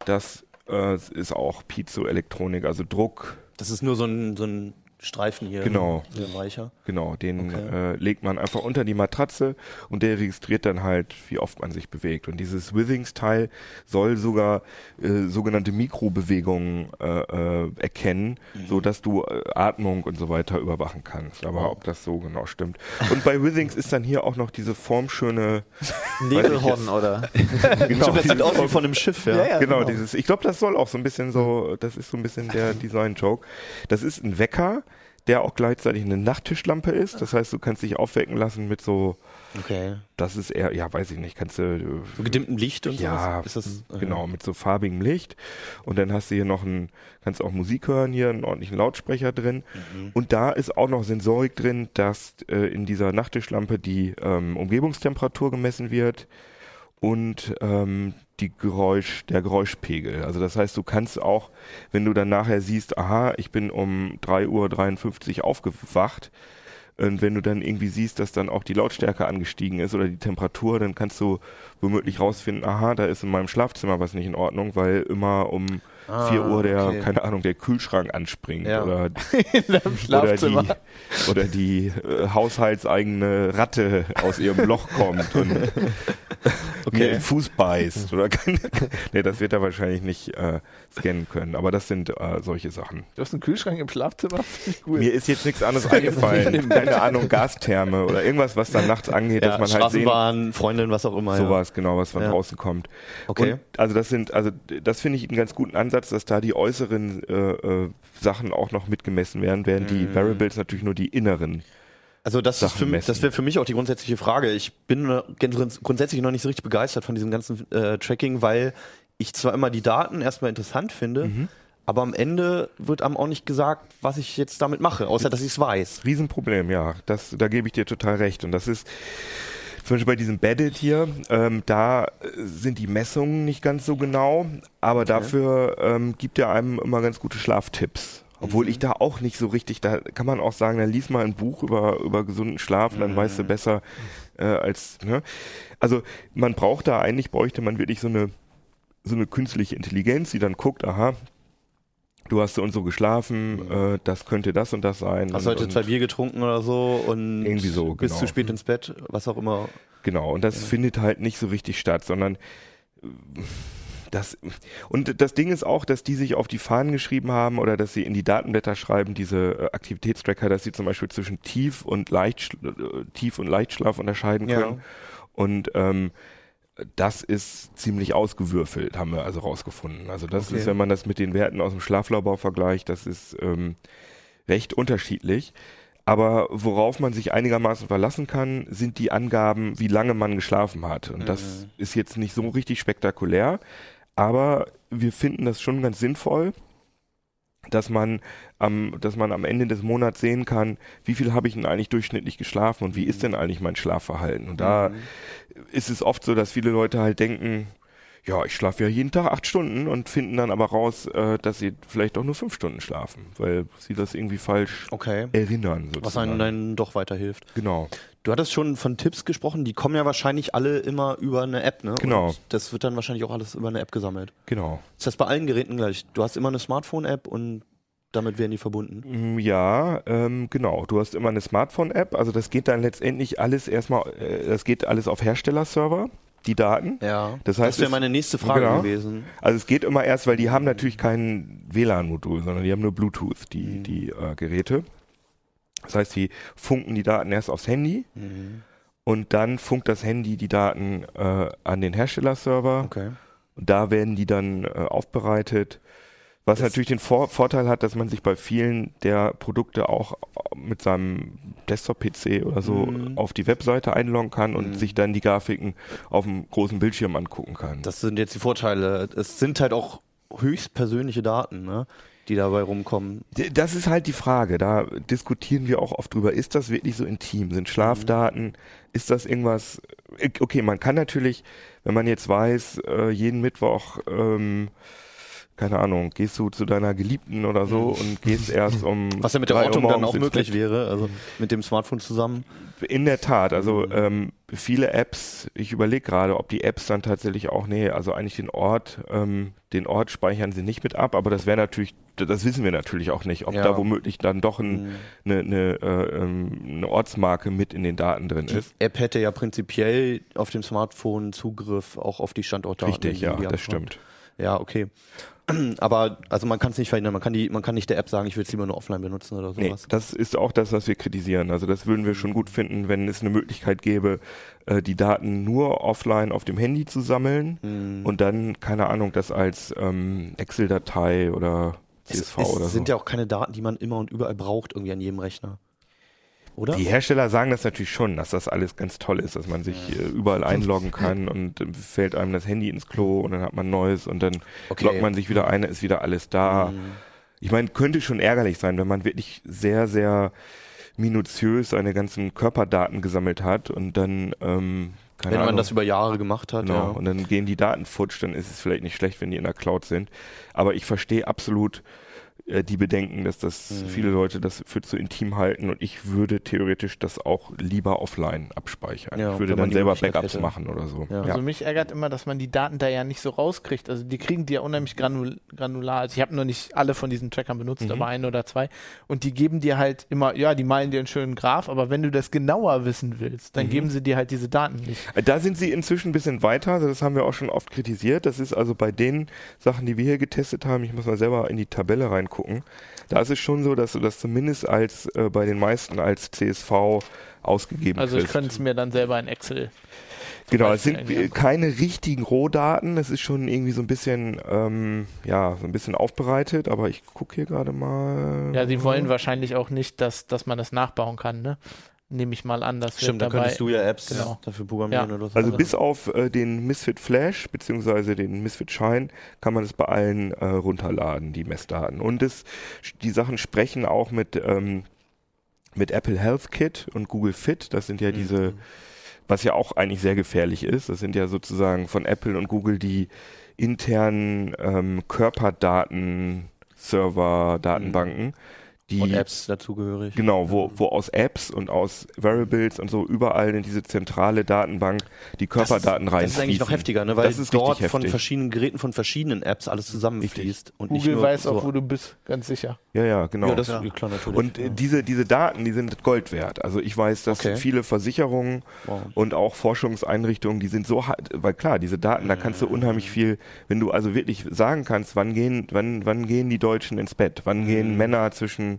das äh, ist auch Piezoelektronik, also Druck,
Das ist nur so ein, so ein Streifen hier.
Genau.
Ein weicher.
Genau, den
Okay.
äh, legt man einfach unter die Matratze und der registriert dann halt, wie oft man sich bewegt. Und dieses Withings-Teil soll sogar äh, sogenannte Mikrobewegungen äh, äh, erkennen, so dass du äh, Atmung und so weiter überwachen kannst. Aber ob das so genau stimmt. Und bei Withings ist dann hier auch noch diese formschöne,
Nebelhorn oder?
genau,
das sieht aus wie von einem Schiff, ja.
Ja, ja.
genau,
genau.
dieses, ich glaube, das soll auch so ein bisschen so, das ist so ein bisschen der Design-Joke. Das ist ein Wecker, der auch gleichzeitig eine Nachttischlampe ist. Das heißt, du kannst dich aufwecken lassen mit so,
Okay.
das ist eher, ja, weiß ich nicht, kannst du,
So gedimmtem Licht und
ja,
sowas? Ist das,
genau, mit so farbigem Licht. Und dann hast du hier noch ein, kannst auch Musik hören, hier einen ordentlichen Lautsprecher drin.
Mhm.
Und da ist auch noch Sensorik drin, dass äh, in dieser Nachttischlampe die ähm, Umgebungstemperatur gemessen wird und ähm, die Geräusch, der Geräuschpegel. Also das heißt, du kannst auch, wenn du dann nachher siehst, aha, ich bin um 3.53 Uhr aufgewacht, Und wenn du dann irgendwie siehst, dass dann auch die Lautstärke angestiegen ist oder die Temperatur, dann kannst du womöglich rausfinden, aha, da ist in meinem Schlafzimmer was nicht in Ordnung, weil immer um
Ah,
4 Uhr der,
okay.
keine Ahnung, der Kühlschrank anspringt
Ja.
oder, oder die, oder die äh, haushaltseigene Ratte aus ihrem Loch kommt und mir den Fuß beißt. Oder kann, nee, das wird er wahrscheinlich nicht äh, scannen können. Aber das sind äh, solche Sachen.
Du hast einen Kühlschrank im Schlafzimmer? Cool.
Mir ist jetzt nichts anderes eingefallen. Keine Ahnung, Gastherme oder irgendwas, was dann nachts angeht,
Ja,
dass man halt sehen
Straßenbahn, Freundin, was auch immer.
Sowas, genau, was von
Ja.
draußen kommt.
Okay.
Und also das sind, also das finde ich einen ganz guten Ansatz, dass da die äußeren äh, äh, Sachen auch noch mitgemessen werden, während die
Mhm.
Variables natürlich nur die inneren.
Also das, ist
Sachen
für, mich-
messen.
das wäre für mich auch die grundsätzliche Frage. Ich bin äh, grunds- grundsätzlich noch nicht so richtig begeistert von diesem ganzen äh, Tracking, weil ich zwar immer die Daten erstmal interessant finde,
Mhm.
aber am Ende wird einem auch nicht gesagt, was ich jetzt damit mache, außer dass ich es weiß.
Riesenproblem, ja. Das, da gebe ich dir total recht. Und das ist zum Beispiel bei diesem Bedded hier, ähm, da sind die Messungen nicht ganz so genau, aber dafür ähm, gibt er einem immer ganz gute Schlaftipps. Obwohl
Mhm.
ich da auch nicht so richtig, da kann man auch sagen, dann lies mal ein Buch über, über gesunden Schlaf und dann weißt
Mhm.
du besser äh, als, ne? Also man braucht da eigentlich, bräuchte man wirklich so eine, so eine künstliche Intelligenz, die dann guckt, aha, du hast so und so geschlafen, äh, das könnte das und das sein.
Mhm. Hast
und,
heute
und,
zwei Bier getrunken oder so und
Irgendwie so,
bist
genau.
zu spät ins Bett, was auch immer.
Genau, und das findet halt nicht so richtig statt, sondern äh, das und das Ding ist auch, dass die sich auf die Fahnen geschrieben haben oder dass sie in die Datenblätter schreiben, diese äh, Aktivitätstracker, dass sie zum Beispiel zwischen Tief und Leicht äh, Tief und Leichtschlaf unterscheiden
Ja.
können. Und ähm, das ist ziemlich ausgewürfelt, haben wir also rausgefunden. Also das
Okay.
ist, wenn man das mit den Werten aus dem Schlaflabor vergleicht, das ist ähm, recht unterschiedlich. Aber worauf man sich einigermaßen verlassen kann, sind die Angaben, wie lange man geschlafen hat. Und das ist jetzt nicht so richtig spektakulär, aber wir finden das schon ganz sinnvoll, dass man am, dass man am Ende des Monats sehen kann, wie viel habe ich denn eigentlich durchschnittlich geschlafen und wie ist denn eigentlich mein Schlafverhalten. Und da ist es oft so, dass viele Leute halt denken, ja, ich schlafe ja jeden Tag acht Stunden und finden dann aber raus, äh, dass sie vielleicht auch nur fünf Stunden schlafen, weil sie das irgendwie falsch
Okay.
erinnern.
Was
Sozusagen.
einem dann doch weiterhilft.
genau.
Du hattest schon von Tipps gesprochen, die kommen ja wahrscheinlich alle immer über eine App, ne?
Genau.
Und das wird dann wahrscheinlich auch alles über eine App gesammelt.
Genau.
Ist das bei allen Geräten gleich? Du hast immer eine Smartphone-App und damit werden die verbunden.
Mm, Ja, ähm, genau. Du hast immer eine Smartphone-App. Also das geht dann letztendlich alles erstmal, äh, das geht alles auf Herstellerserver, die Daten.
Ja.
Das heißt,
das wäre meine nächste Frage
Genau.
gewesen.
Also es geht immer erst, weil die haben natürlich kein WLAN-Modul, sondern die haben nur Bluetooth, die,
Mhm.
die äh, Geräte. Das heißt, die funken die Daten erst aufs Handy
Mhm.
und dann funkt das Handy die Daten äh, an den Herstellerserver
Okay.
und da werden die dann äh, aufbereitet. Was
Das-
natürlich den Vor Vorteil hat, dass man sich bei vielen der Produkte auch mit seinem Desktop-PC oder so
Mhm.
auf die Webseite einloggen kann und
Mhm.
sich dann die Grafiken auf dem großen Bildschirm angucken kann.
Das sind jetzt die Vorteile. Es sind halt auch höchst persönliche Daten, ne? die dabei rumkommen.
Das ist halt die Frage. Da diskutieren wir auch oft drüber. Ist das wirklich so intim? Sind Schlafdaten? Ist das irgendwas? äh, Okay, man kann natürlich, wenn man jetzt weiß, äh, jeden Mittwoch, ähm, keine Ahnung, gehst du zu deiner Geliebten oder so und gehst erst um.
Was ja mit der Ortung dann auch möglich
Bett.
wäre, also mit dem Smartphone zusammen.
In der Tat, also
Mhm.
ähm, viele Apps, ich überlege gerade, ob die Apps dann tatsächlich auch, nee, also eigentlich den Ort, ähm, den Ort speichern sie nicht mit ab, aber das wäre natürlich, das wissen wir natürlich auch nicht, ob
Ja.
da womöglich dann doch ein,
Mhm.
eine, eine, äh, ähm, eine Ortsmarke mit in den Daten drin
Die
ist.
App hätte ja prinzipiell auf dem Smartphone Zugriff auch auf die Standortdaten.
Richtig,
die
ja,
die
das stimmt.
Ja, okay. Aber also man kann es nicht verhindern. Man kann die, man kann nicht der App sagen, ich will es lieber nur offline benutzen oder
Nee,
sowas.
das ist auch das, was wir kritisieren. Also das würden wir schon gut finden, wenn es eine Möglichkeit gäbe, äh, die Daten nur offline auf dem Handy zu sammeln
Mhm.
und dann, keine Ahnung, das als ähm, Excel-Datei oder
es,
CSV
es
oder so.
sind ja auch keine Daten, die man immer und überall braucht, irgendwie an jedem Rechner. Oder?
Die Hersteller sagen das natürlich schon, dass das alles ganz toll ist, dass man sich äh, überall einloggen kann und äh, fällt einem das Handy ins Klo und dann hat man neues und dann
Okay.
loggt man sich wieder ein, ist wieder alles da.
Mhm.
Ich meine, könnte schon ärgerlich sein, wenn man wirklich sehr, sehr minutiös seine ganzen Körperdaten gesammelt hat und dann, ähm, keine
Wenn man
Ahnung,
das über Jahre gemacht hat,
genau,
ja.
und dann gehen die Daten futsch, dann ist es vielleicht nicht schlecht, wenn die in der Cloud sind. Aber ich verstehe absolut äh, die bedenken, dass das
Mhm.
viele Leute das für zu intim halten und ich würde theoretisch das auch lieber offline abspeichern.
Ja,
ich würde dann selber Backups
hätte.
machen oder so.
Ja.
Also mich ärgert immer, dass man die Daten da ja nicht so rauskriegt. Also die kriegen die ja unheimlich granul granular. Also ich habe noch nicht alle von diesen Trackern benutzt,
Mhm.
aber ein oder zwei. Und die geben dir halt immer, ja, die malen dir einen schönen Graph, aber wenn du das genauer wissen willst, dann
Mhm.
geben sie dir halt diese Daten nicht.
Da sind sie inzwischen ein bisschen weiter, also das haben wir auch schon oft kritisiert. Das ist also bei den Sachen, die wir hier getestet haben, ich muss mal selber in die Tabelle reingucken, da ist es schon so, dass du das zumindest als äh, bei den meisten als CSV ausgegeben
Also ich
kriegst.
könnte es mir dann selber in Excel.
Genau, es sind äh, keine richtigen Rohdaten, es ist schon irgendwie so ein bisschen, ähm, ja, so ein bisschen aufbereitet, aber ich gucke hier gerade mal.
Ja, sie wollen wahrscheinlich auch nicht, dass, dass man das nachbauen kann, ne? Nehme ich mal an, das
Stimmt, da könntest du ja Apps
Genau.
dafür programmieren
Ja.
oder so.
Also bis auf äh, den Misfit Flash beziehungsweise den Misfit Shine kann man es bei allen äh, runterladen, die Messdaten. Und es, die Sachen sprechen auch mit, ähm, mit Apple Health Kit und Google Fit. Das sind ja diese, was ja auch eigentlich sehr gefährlich ist. Das sind ja sozusagen von Apple und Google die internen ähm, Körperdaten-Server, Datenbanken. Die,
und Apps dazugehörig.
Genau, wo, wo aus Apps und aus Variables und so überall in diese zentrale Datenbank die Körperdaten rein.
Das ist eigentlich noch heftiger, ne? weil
Das ist
dort von verschiedenen Geräten von verschiedenen Apps alles zusammenfließt. Und nicht
Google
nur
weiß
so.
auch, wo du bist, ganz sicher.
Ja, ja, genau.
Ja, das
Ja.
ist klar natürlich.
und äh, diese, diese Daten, die sind Gold wert. Also ich weiß, dass
Okay.
viele Versicherungen
wow.
und auch Forschungseinrichtungen, die sind so hart, weil klar, diese Daten, da kannst du unheimlich viel, wenn du also wirklich sagen kannst, wann gehen, wann, wann gehen die Deutschen ins Bett, wann gehen Männer zwischen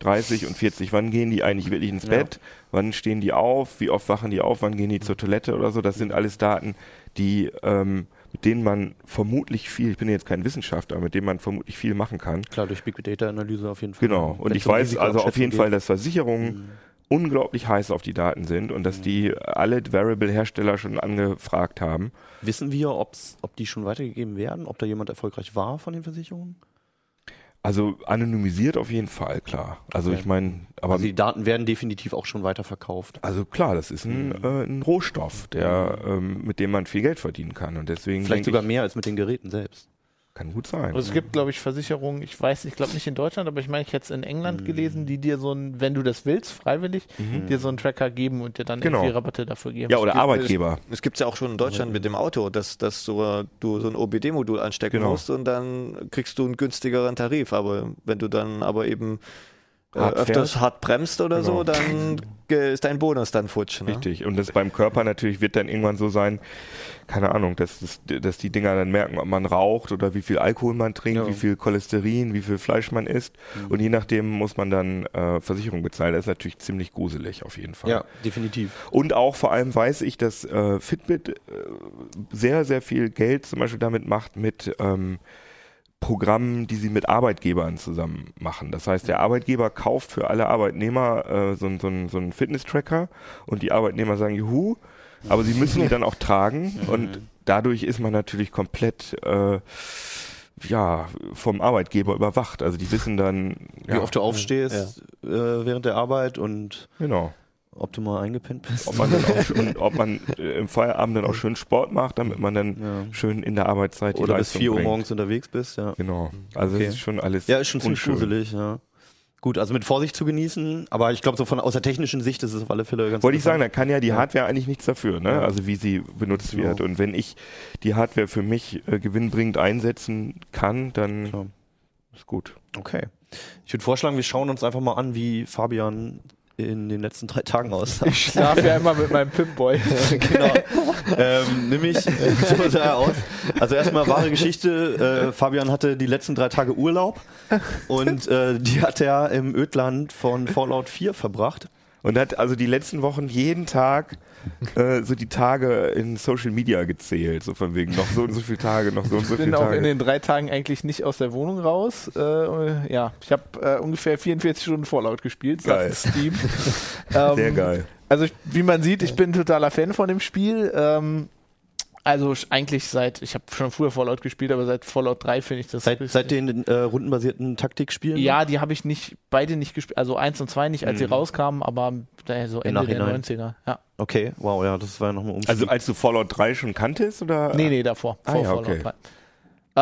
30 und 40, wann gehen die eigentlich wirklich ins
Ja.
Bett, wann stehen die auf, wie oft wachen die auf, wann gehen die zur Toilette oder so, das sind alles Daten, die, ähm, mit denen man vermutlich viel, ich bin jetzt kein Wissenschaftler, mit denen man vermutlich viel machen kann.
Klar, durch Big Data Analyse auf jeden Fall.
Genau. Und ich weiß also auf jeden
Risikoabschätzung
Fall,
geht.
dass Versicherungen unglaublich heiß auf die Daten sind und dass die alle Variable-Hersteller schon angefragt haben.
Wissen wir, ob's, ob die schon weitergegeben werden? Ob da jemand erfolgreich war von den Versicherungen?
Also anonymisiert auf jeden Fall, klar. Also
Okay.
ich meine, aber
Also die Daten werden definitiv auch schon weiterverkauft.
also klar, das ist ein,
Mhm.
äh, ein Rohstoff, der ähm, mit dem man viel Geld verdienen kann und deswegen
Vielleicht sogar
ich,
mehr als mit den Geräten selbst.
Kann gut sein.
Also es gibt, glaube ich, Versicherungen, ich weiß, ich glaube nicht in Deutschland, aber ich meine, ich hätte es in England
Mhm.
gelesen, die dir so ein, wenn du das willst, freiwillig, dir so einen Tracker geben und dir dann
Genau.
irgendwie Rabatte dafür geben.
ja, oder
gibt-
Arbeitgeber.
Es gibt ja auch schon in Deutschland mit dem Auto, dass, dass so, du so ein OBD-Modul anstecken
Genau.
musst und dann kriegst du einen günstigeren Tarif. Aber wenn du dann aber eben
Hart
öfters
fährst.
hart bremst oder
Genau.
so, dann ist dein Bonus dann futsch. Ne?
Richtig. Und das beim Körper natürlich wird dann irgendwann so sein, keine Ahnung, dass, das, dass die Dinger dann merken, ob man raucht oder wie viel Alkohol man trinkt,
Ja.
wie viel Cholesterin, wie viel Fleisch man isst. Und je nachdem muss man dann äh, Versicherung bezahlen. Das ist natürlich ziemlich gruselig auf jeden Fall.
Ja, definitiv.
Und auch vor allem weiß ich, dass äh, Fitbit äh, sehr, sehr viel Geld zum Beispiel damit macht mit ähm, Programmen, die sie mit Arbeitgebern zusammen machen. Das heißt, der Arbeitgeber kauft für alle Arbeitnehmer äh, so, ein- so, ein- so einen Fitness-Tracker und die Arbeitnehmer sagen, juhu, aber sie müssen ihn dann auch tragen und dadurch ist man natürlich komplett äh, ja, vom Arbeitgeber überwacht. Also die wissen dann,
Wie
ja,
oft du aufstehst äh, während der Arbeit und
genau.
Ob du mal eingepennt bist.
ob man dann auch schon, ob man äh, im Feierabend dann auch schön Sport macht, damit man dann
Ja.
schön in der Arbeitszeit die
Oder bis
Leistung
4 Uhr
bringt.
morgens unterwegs bist, ja.
Genau. Also
Okay.
ist schon alles.
Ja, ist schon ziemlich gruselig, ja. Gut, also mit Vorsicht zu genießen, aber ich glaube, so von aus der technischen Sicht ist es auf alle Fälle ganz
Wollte ich sagen, da kann ja die
Ja.
Hardware eigentlich nichts dafür, ne?
Ja.
Also wie sie benutzt
So.
wird. Und wenn ich die Hardware für mich äh, gewinnbringend einsetzen kann, dann
Klar.
ist gut.
Okay. Ich würde vorschlagen, wir schauen uns einfach mal an, wie Fabian in den letzten drei Tagen aussah.
Ich schlafe ja immer mit meinem Pimboy.
genau. ähm, nämlich so sah er aus. Also erstmal wahre Geschichte. Äh, Fabian hatte die letzten drei Tage Urlaub und äh, die hat er im Ödland von Fallout 4 verbracht.
Und hat also die letzten Wochen jeden Tag äh, so die Tage in Social Media gezählt, so von wegen noch so und so viele Tage, noch so und so
Ich bin
viele
auch
Tage.
in den drei Tagen eigentlich nicht aus der Wohnung raus. Äh, ja, ich habe äh, ungefähr 44 Stunden Fallout gespielt,
Geil.
Steam. ähm,
Sehr geil.
Also ich, wie man sieht, ich bin totaler Fan von dem Spiel. Ähm, also eigentlich seit, ich habe schon früher Fallout gespielt, aber seit Fallout 3 finde ich das
Seit, seit den äh, rundenbasierten Taktikspielen?
Ja, die habe ich nicht, beide nicht gespielt, also eins und zwei nicht, als sie
Mhm.
rauskamen, aber daher so Ende der
Nachhinein.
90er. Ja.
Okay, wow, ja, das war ja nochmal Umstieg.
Also als du Fallout 3 schon kanntest oder?
Nee, nee, davor.
Ah,
vor
ja,
Fallout
okay.
3.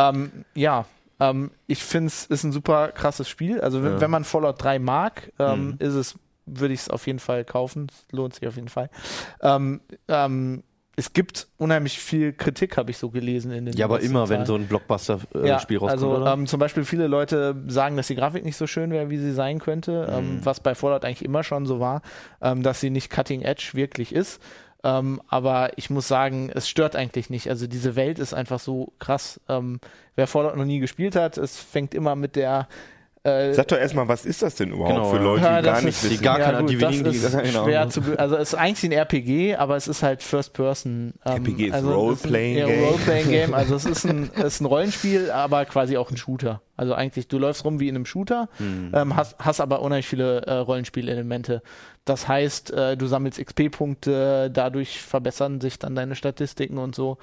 Ähm, ja, Ähm, ich finde es ist ein super krasses Spiel. Also wenn,
Ja.
wenn man Fallout 3 mag, ähm,
Mhm.
ist es, würde ich es auf jeden Fall kaufen. Es lohnt sich auf jeden Fall. Ähm, ähm, es gibt unheimlich viel Kritik, habe ich so gelesen in den
Ja, aber immer, wenn so ein Blockbuster-Spiel
ja,
rauskommt,
also ähm, zum Beispiel viele Leute sagen, dass die Grafik nicht so schön wäre, wie sie sein könnte, ähm,
Mhm.
was bei Fallout eigentlich immer schon so war, ähm, dass sie nicht Cutting Edge wirklich ist. Ähm, aber ich muss sagen, es stört eigentlich nicht. Also diese Welt ist einfach so krass. Ähm, wer Fallout noch nie gespielt hat, es fängt immer mit der äh,
Sag doch erstmal, was ist das denn überhaupt
Genau,
für. Leute,
Ja,
die gar nicht
ist-
wissen?
die gar
ja,
keine,
gut,
die
das ist
keine
schwer zu, be- also es ist eigentlich ein RPG, aber es ist halt First Person. Ähm,
RPG ist
also
Role-Playing Game.
Role-Playing Game. Also es ist ein, es ist ein Rollenspiel, aber quasi auch ein Shooter. Also eigentlich, du läufst rum wie in einem Shooter,
Hm.
ähm, hast, hast aber unheimlich viele äh, Rollenspielelemente. Das heißt, äh, du sammelst XP-Punkte, dadurch verbessern sich dann deine Statistiken und so.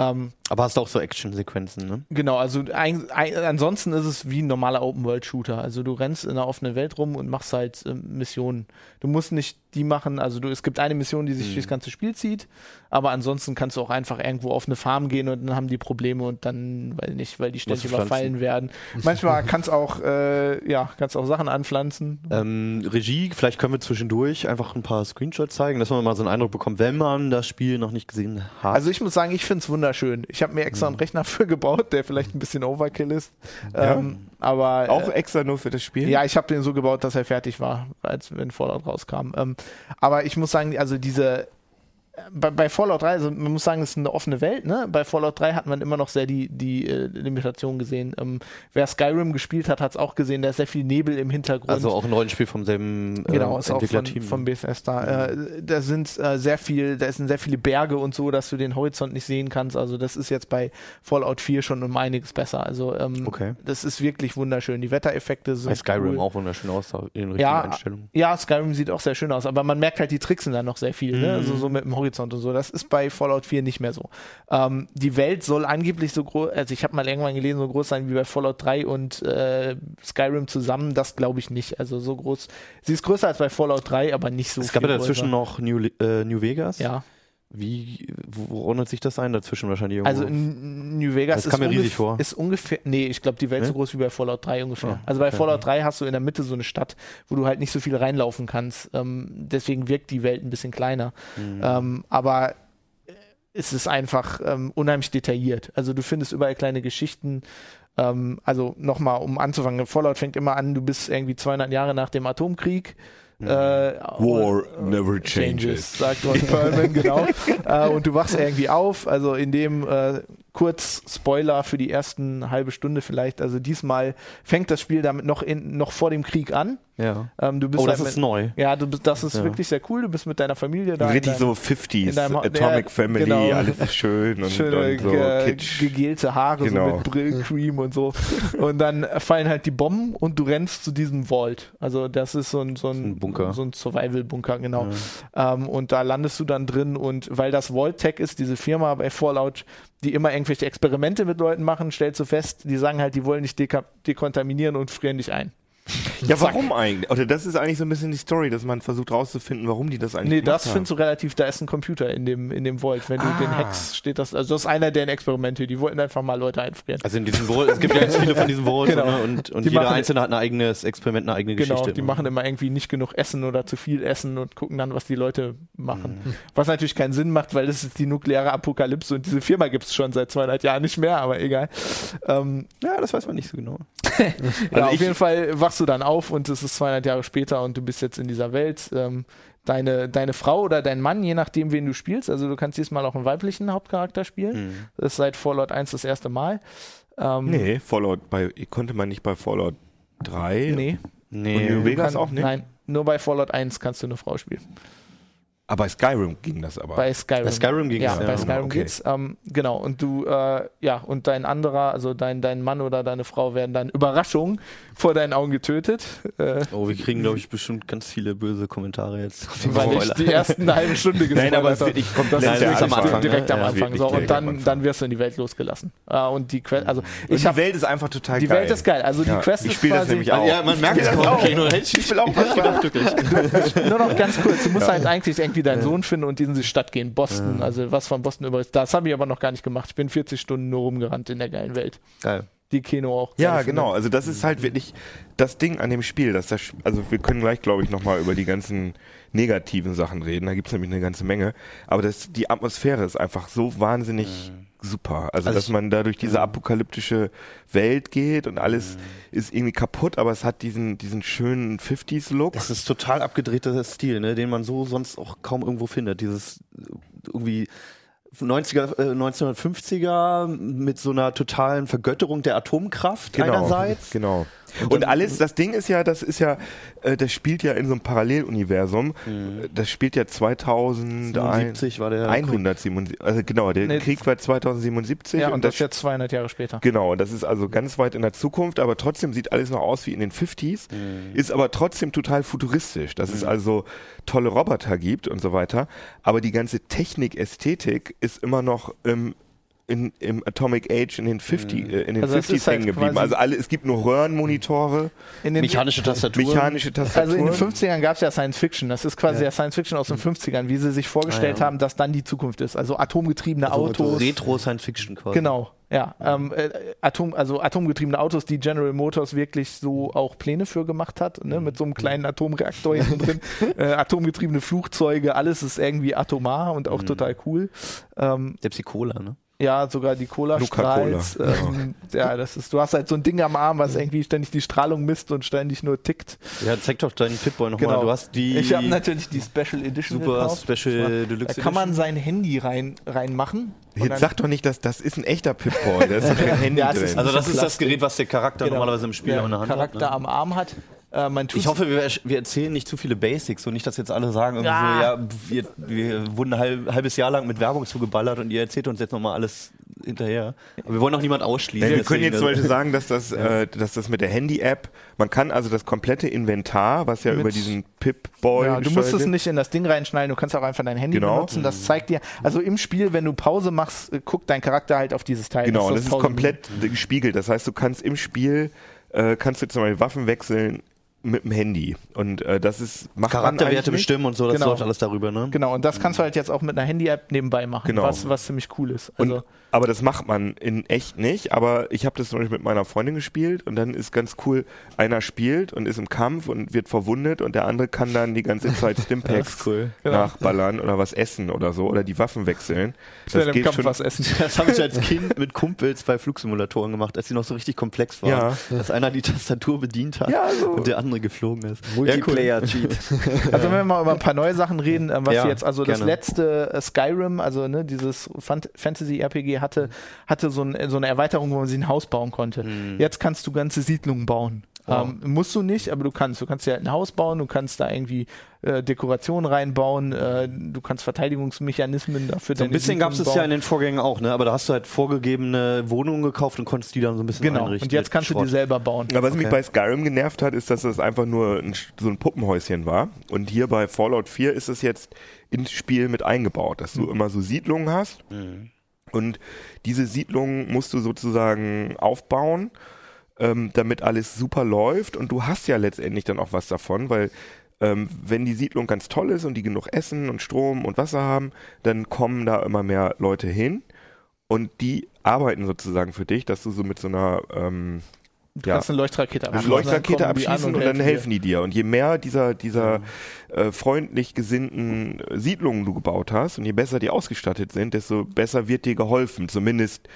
Ähm,
Aber hast auch so Action-Sequenzen, ne?
Genau, also ein, ein, ansonsten ist es wie ein normaler Open-World-Shooter. Also du rennst in einer offenen Welt rum und machst halt ähm, Missionen. Du musst nicht die machen, also du, es gibt eine Mission, die sich
Mhm.
durchs ganze Spiel zieht, aber ansonsten kannst du auch einfach irgendwo auf eine Farm gehen und dann haben die Probleme und dann, weil nicht, weil die ständig überfallen werden. Manchmal kannst auch, äh, ja, kannst auch Sachen anpflanzen.
Ähm, Regie, vielleicht können wir zwischendurch einfach ein paar Screenshots zeigen, dass man mal so einen Eindruck bekommt, wenn man das Spiel noch nicht gesehen hat.
Also ich muss sagen, ich finde es wunderschön. Ich habe mir extra einen Rechner für gebaut, der vielleicht ein bisschen Overkill ist.
Ja.
Aber
Auch
äh,
extra nur für das Spiel?
Ja, ich habe den so gebaut, dass er fertig war, als wenn Fallout rauskam. Ähm, aber ich muss sagen, also diese bei, bei Fallout 3, also man muss sagen, es ist eine offene Welt, ne? Bei Fallout 3 hat man immer noch sehr die, die äh, Limitation gesehen. Ähm, wer Skyrim gespielt hat, hat es auch gesehen, da ist sehr viel Nebel im Hintergrund.
also auch ein Rollenspiel vom selben äh,
Genau, ist auch von, von Bethesda. Äh, da sind äh, sehr viel, da sind sehr viele Berge und so, dass du den Horizont nicht sehen kannst. Also das ist jetzt bei Fallout 4 schon um einiges besser. Also ähm,
Okay.
das ist wirklich wunderschön. Die Wettereffekte sind
Bei Skyrim
cool.
auch wunderschön aus, in den richtigen
Ja,
Einstellungen.
Ja, Skyrim sieht auch sehr schön aus, aber man merkt halt, die tricksen dann noch sehr viel, ne?
Mhm.
also so mit dem Horizont und so. Das ist bei Fallout 4 nicht mehr so. Ähm, die Welt soll angeblich so groß, also ich habe mal irgendwann gelesen, so groß sein wie bei Fallout 3 und äh, Skyrim zusammen. Das glaube ich nicht. Also so groß. Sie ist größer als bei Fallout 3, aber nicht so
es gab ja dazwischen
größer.
noch New, äh, New Vegas.
Ja,
Wie, wo, wo ordnet sich das ein? Dazwischen wahrscheinlich irgendwo.
also in New Vegas ist, ungef-
vor.
ist ungefähr, nee, ich glaube, die Welt ist so
Ne?
groß wie bei Fallout 3 ungefähr.
Ah,
also bei
okay.
Fallout 3 hast du in der Mitte so eine Stadt, wo du halt nicht so viel reinlaufen kannst. Ähm, deswegen wirkt die Welt ein bisschen kleiner.
Mhm.
Ähm, aber äh, es ist einfach ähm, unheimlich detailliert. Also du findest überall kleine Geschichten. Ähm, also nochmal, um anzufangen, Fallout fängt immer an, du bist irgendwie 200 Jahre nach dem Atomkrieg. Äh,
War
und-
never changes.
sagt Ron Perlman, genau. äh, und du wachst irgendwie auf, also in dem äh, kurz Spoiler für die ersten halbe Stunde vielleicht. Also diesmal fängt das Spiel damit noch in, noch vor dem Krieg an.
ja.
Ähm, du bist
Oh, das
halt
ist
mit,
neu.
ja, du das ist
Ja.
wirklich sehr cool. Du bist mit deiner Familie da.
Richtig
deinem-
so 50s,
in deinem
Atomic
ja,
Family,
genau.
alles ist schön und,
schöne
und so
ge
kitsch.
gegelte Haare so
Genau.
mit Brillcream und so. Und dann fallen halt die Bomben und du rennst zu diesem Vault. Also das ist so ein, so ein,
Ein Bunker.
So ein Survival-Bunker, genau. Ähm, und da landest du dann drin und weil das Vault Tech ist, diese Firma bei Fallout, die immer irgendwelche Experimente mit Leuten machen, stellst du fest, die sagen halt, die wollen dich dekontaminieren und frieren dich ein.
Ja, warum eigentlich? Oder das ist eigentlich so ein bisschen die Story, dass man versucht rauszufinden, warum die das eigentlich
Nee, das
haben.
findest du relativ, da ist ein Computer in dem, in dem Vault. Wenn du
Ah.
den hackst, steht das, also das ist einer deren Experimente, die wollten einfach mal Leute einfrieren.
Also in diesem Vault, es gibt ja ganz viele von diesen Vaults
Genau.
ne? und, und
Die
jeder
machen-
einzelne hat ein eigenes Experiment, eine eigene
Genau,
Geschichte.
die
ne?
machen immer irgendwie nicht genug Essen oder zu viel Essen und gucken dann, was die Leute machen.
Mhm.
Was natürlich keinen Sinn macht, weil das ist die nukleare Apokalypse und diese Firma gibt es schon seit 200 Jahren nicht mehr, aber egal. Ähm,
Ja, das weiß man nicht so genau.
ja, auf
ich-
jeden Fall wachst du dann auf und es ist 200 Jahre später und du bist jetzt in dieser Welt. Ähm, deine, deine Frau oder dein Mann, je nachdem, wen du spielst, also du kannst diesmal auch einen weiblichen Hauptcharakter spielen.
Mhm.
Das ist seit Fallout 1 das erste Mal. Ähm,
Nee, Fallout, bei, konnte man nicht bei Fallout 3?
Nee.
Nee.
Und New Vegas
kann-
auch nicht?
Nein, nur bei Fallout 1 kannst du eine Frau spielen.
Aber bei Skyrim ging das aber.
Bei Skyrim.
Bei Skyrim ging's,
ja,
ja.
bei Skyrim
Okay.
geht's. Ähm, genau. Und du, äh, ja, und dein anderer, also dein, dein Mann oder deine Frau werden dann Überraschung vor deinen Augen getötet, äh,
Oh, wir kriegen, glaube ich, bestimmt ganz viele böse Kommentare jetzt.
weil ich die ersten halbe Stunde
Nein, aber es wird nicht
habe.
komplett
Das
der
wirklich
Anfang,
direkt
ne?
am
Ja,
Anfang.
wirklich
So, und
direkt am
dann,
Anfang.
dann wirst du in die Welt losgelassen. Äh, und die Quest, also
Und
ich
die
habe
Welt ist einfach total
die
geil.
Welt ist geil. Also die
Ja,
Quest
ich
ist
spiele das nämlich auch.
Ja, man merkt es
Ich will
kaum.
das
Okay, nur
auch. Ich will auch was machen.
Nur noch ganz kurz, du musst halt eigentlich irgendwie deinen Sohn finden und in die Stadt gehen, Boston, also was von Boston über ist. Das habe ich aber noch gar nicht gemacht. Ich bin 40 Stunden nur rumgerannt in der geilen Welt.
Geil.
die Keno auch.
Ja, genau.
findet.
Also das ist halt wirklich das Ding an dem Spiel. Dass das, also wir können gleich, glaube ich, nochmal über die ganzen negativen Sachen reden. Da gibt's nämlich eine ganze Menge. Aber das, die Atmosphäre ist einfach so wahnsinnig super. Also,
Also
dass man da durch diese apokalyptische Welt geht und alles ist irgendwie kaputt, aber es hat diesen, diesen schönen 50s-Look.
Das ist total abgedrehter Stil, ne, den man so sonst auch kaum irgendwo findet. Dieses äh, irgendwie 90er, äh, 1950er mit so einer totalen Vergötterung der Atomkraft einerseits.
Genau.
Und
Und, alles, das Ding ist ja, das ist ja, äh, das spielt ja in so einem Paralleluniversum. Äh, Das spielt ja 2000,
77 war der
177, also genau, der
Nee.
Krieg war 2077
ja,
und,
und das jetzt 200 Jahre später.
Genau, und das ist also ganz weit in der Zukunft, aber trotzdem sieht alles noch aus wie in den 50s, ist aber trotzdem total futuristisch, dass es also tolle Roboter gibt und so weiter, aber die ganze Technik, Ästhetik ist immer noch im in, im Atomic Age in den 50 äh, in den
Also das
50s
ist halt
hängen geblieben. Also alle, es gibt nur Röhrenmonitore,
In den,
mechanische Tastatur.
mechanische
also
Tastaturen.
in den 50ern gab es ja Science Fiction. Das ist quasi ja. Science Fiction aus den 50ern, wie sie sich vorgestellt
Ah, ja.
haben, dass dann die Zukunft ist. Also atomgetriebene Autos.
Retro Science Fiction quasi.
Genau, ja. Ähm, äh, Atom, also atomgetriebene Autos, die General Motors wirklich so auch Pläne für gemacht hat, ne, mit so einem kleinen Atomreaktor hinten drin. Äh, atomgetriebene Flugzeuge, alles ist irgendwie atomar und auch total cool. Ähm,
Selbst die Cola, ne?
Ja, sogar die Cola strahlt. Ähm, ja, das ist, du hast halt so ein Ding am Arm, was irgendwie ständig die Strahlung misst und ständig nur tickt.
Ja, zeig doch deinen Pitboy nochmal.
Genau.
Du hast die
Ich habe natürlich die Special Edition
super
gekauft.
Special
Da
Deluxe
kann man sein Handy rein reinmachen.
Jetzt sag doch nicht, dass das ist ein echter Pip-Boy, da ist doch kein Handy
Ja,
drin.
Also das ist das. Gerät, was der Charakter
Genau.
normalerweise im Spiel
der
in der Hand
Charakter
hat. Ne?
am Arm hat. Äh,
Ich hoffe, wir, wir erzählen nicht zu viele Basics und nicht, dass jetzt alle sagen, irgendwie
Ja.
so, ja, wir, wir wurden ein halb, halbes Jahr lang mit Werbung zugeballert und ihr erzählt uns jetzt nochmal alles hinterher. Aber wir wollen auch niemand ausschließen.
Ja, wir können jetzt zum
also-
Beispiel sagen, dass das, äh, dass das mit der Handy-App, man kann also das komplette Inventar, was ja
Mit-
über diesen Pip-Boy
ja, du musst es nicht in das Ding reinschneiden, du kannst auch einfach dein Handy
Genau.
benutzen. Das zeigt dir, also im Spiel, wenn du Pause machst, äh, guckt dein Charakter halt auf dieses Teil.
Genau, und das ist komplett gespiegelt. Das heißt, du kannst im Spiel, äh, kannst du zum Beispiel Waffen wechseln mit dem Handy. Und äh, das ist, macht
Charakterwerte bestimmen und so, das
Genau.
läuft alles darüber, ne?
Genau, und das kannst du halt jetzt auch mit einer Handy-App nebenbei machen,
Genau.
was, was ziemlich cool ist. Also,
Und, aber das macht man in echt nicht. Aber ich habe das Beispiel mit meiner Freundin gespielt und dann ist ganz cool, einer spielt und ist im Kampf und wird verwundet und der andere kann dann die ganze Zeit Stimpacks
cool.
Genau.
nachballern oder was essen oder so oder die Waffen wechseln.
schnell
Das geht
Kampf
schon.
was essen.
Das habe ich als Kind mit Kumpels bei Flugsimulatoren gemacht, als sie noch so richtig komplex waren.
Ja.
Dass einer die Tastatur bedient hat
Ja, so.
und der andere geflogen ist.
Multiplayer-Cheat.
Also wenn wir mal über ein paar neue Sachen reden, ähm, was
Ja,
jetzt, also das
gerne.
letzte äh, Skyrim, also ne, dieses Fant Fantasy-RPG hatte, hatte so, ein, so eine Erweiterung, wo man sich ein Haus bauen konnte. Jetzt kannst du ganze Siedlungen bauen. Ähm, musst du nicht, aber du kannst. Du kannst dir halt ein Haus bauen, du kannst da irgendwie äh, Dekorationen reinbauen, äh, du kannst Verteidigungsmechanismen dafür
So ein bisschen gab es es ja in den Vorgängen auch, ne? Aber da hast du halt vorgegebene Wohnungen gekauft und konntest die dann so ein bisschen
Genau,
einrichten.
und jetzt kannst du
Schrott.
die selber bauen.
Aber was mich
Okay.
bei Skyrim genervt hat, ist, dass das einfach nur ein, so ein Puppenhäuschen war. Und hier bei Fallout 4 ist es jetzt ins Spiel mit eingebaut, dass du
Mhm.
immer so Siedlungen hast. Und diese Siedlungen musst du sozusagen aufbauen, ähm, damit alles super läuft. Und du hast ja letztendlich dann auch was davon, weil ähm, wenn die Siedlung ganz toll ist und die genug Essen und Strom und Wasser haben, dann kommen da immer mehr Leute hin. Und die arbeiten sozusagen für dich, dass du so mit so einer ähm,
Du
ja.
kannst eine Leuchtrakete abschießen.
Leuchtrakete
dann
abschießen und, dann
dir.
helfen die dir. Und je mehr dieser, dieser äh, freundlich gesinnten Siedlungen du gebaut hast und je besser die ausgestattet sind, desto besser wird dir geholfen. Zumindest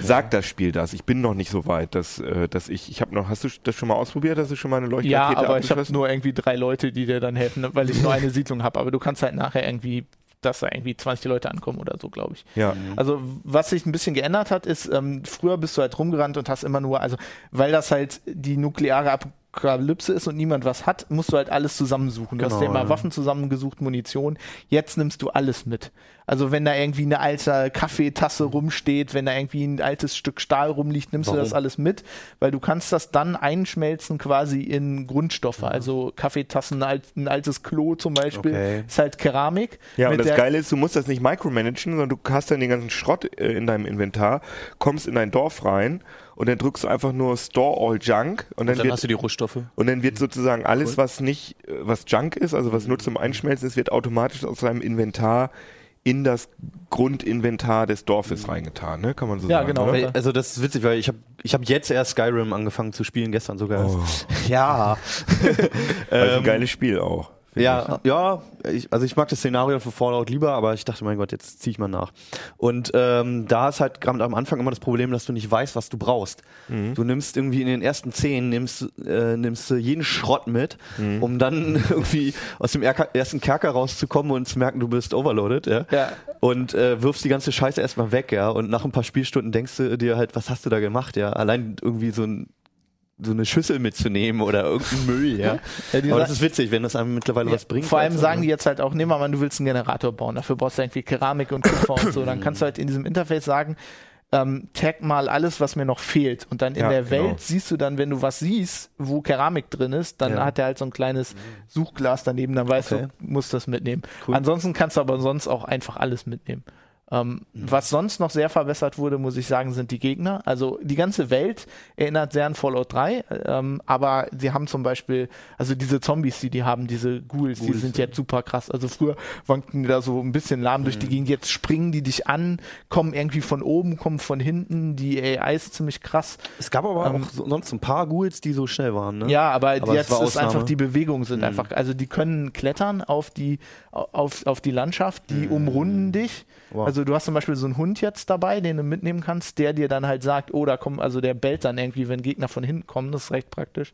sagt das Spiel das. Ich bin noch nicht so weit, dass, äh, dass ich, ich habe noch, hast du das schon mal ausprobiert? Hast du schon mal eine Leuchtrakete
Ja, aber ich habe nur irgendwie drei Leute, die dir dann helfen, weil ich nur eine Siedlung habe. Aber du kannst halt nachher irgendwie, dass da irgendwie 20 Leute ankommen oder so, glaube ich.
ja.
Also was sich ein bisschen geändert hat, ist, ähm, früher bist du halt rumgerannt und hast immer nur, also weil das halt die nukleare Apokalypse ist und niemand was hat, musst du halt alles zusammensuchen. Du hast
Genau,
dir immer
ja.
Waffen zusammengesucht, Munition. Jetzt nimmst du alles mit. Also wenn da irgendwie eine alte Kaffeetasse rumsteht, wenn da irgendwie ein altes Stück Stahl rumliegt, nimmst du
Warum?
das alles mit, weil du kannst das dann einschmelzen quasi in Grundstoffe.
Mhm.
Also Kaffeetassen, ein, alt- ein altes Klo zum Beispiel,
Okay.
ist halt Keramik.
Ja, und das Geile ist, du musst das nicht micromanagen, sondern du hast dann den ganzen Schrott äh, in deinem Inventar, kommst in dein Dorf rein und dann drückst du einfach nur Store All Junk und dann,
Dann
wird
hast du die Rohstoffe.
Und dann wird sozusagen alles, was nicht, äh, was Junk ist, also was nur zum Einschmelzen ist, wird automatisch aus deinem Inventar in das Grundinventar des Dorfes reingetan, ne? Kann man so
Ja,
sagen.
genau.
Oder?
Weil, also das ist witzig, weil ich habe ich hab jetzt erst Skyrim angefangen zu spielen, gestern sogar.
Oh.
Ja.
Also ein
Ähm,
geiles Spiel auch.
Ja, ja, ich, also ich mag das Szenario von Fallout lieber, aber ich dachte, mein Gott, jetzt zieh ich mal nach. Und ähm, da ist halt gerade am Anfang immer das Problem, dass du nicht weißt, was du brauchst.
Mhm.
Du nimmst irgendwie in den ersten zehn, nimmst, äh, nimmst jeden Schrott mit,
Mhm.
um dann irgendwie aus dem Erker, ersten Kerker rauszukommen und zu merken, du bist overloaded, ja.
Ja.
Und äh, wirfst die ganze Scheiße erstmal weg, ja. Und nach ein paar Spielstunden denkst du dir halt, was hast du da gemacht, ja? Allein irgendwie so ein so eine Schüssel mitzunehmen oder irgendein Müll, ja.
Ja,
Aber das ist witzig, wenn das einem mittlerweile was bringt.
Vor allem
also,
sagen die jetzt halt auch, nehmen wir mal, du willst einen Generator bauen, dafür brauchst du irgendwie Keramik und Kupfer und so. Dann kannst du halt in diesem Interface sagen, ähm, tag mal alles, was mir noch fehlt. Und dann in
Ja,
der
genau.
Welt siehst du dann, wenn du was siehst, wo Keramik drin ist, dann
Ja.
hat er halt so ein kleines Suchglas daneben, dann weißt
Okay.
du, musst das mitnehmen.
Cool.
Ansonsten kannst du aber sonst auch einfach alles mitnehmen. Ähm, Was sonst noch sehr verbessert wurde, muss ich sagen, sind die Gegner. Also die ganze Welt erinnert sehr an Fallout 3, ähm, aber sie haben zum Beispiel, also diese Zombies, die die haben, diese Ghouls, die
Ghouls,
sind
ja.
jetzt super krass. Also früher wankten die da so ein bisschen lahm durch die Gegend, jetzt springen die dich an, kommen irgendwie von oben, kommen von hinten, die AI ist ziemlich krass.
Es gab aber
Ähm,
auch so, sonst ein paar Ghouls, die so schnell waren, ne?
Ja, aber,
Aber
jetzt ist einfach die Bewegungen sind
Mhm.
einfach, also die können klettern auf die auf, auf die Landschaft, die umrunden dich.
Wow.
Also du hast zum Beispiel so einen Hund jetzt dabei, den du mitnehmen kannst, der dir dann halt sagt, oh, da kommen, also der bellt dann irgendwie, wenn Gegner von hinten kommen, das ist recht praktisch.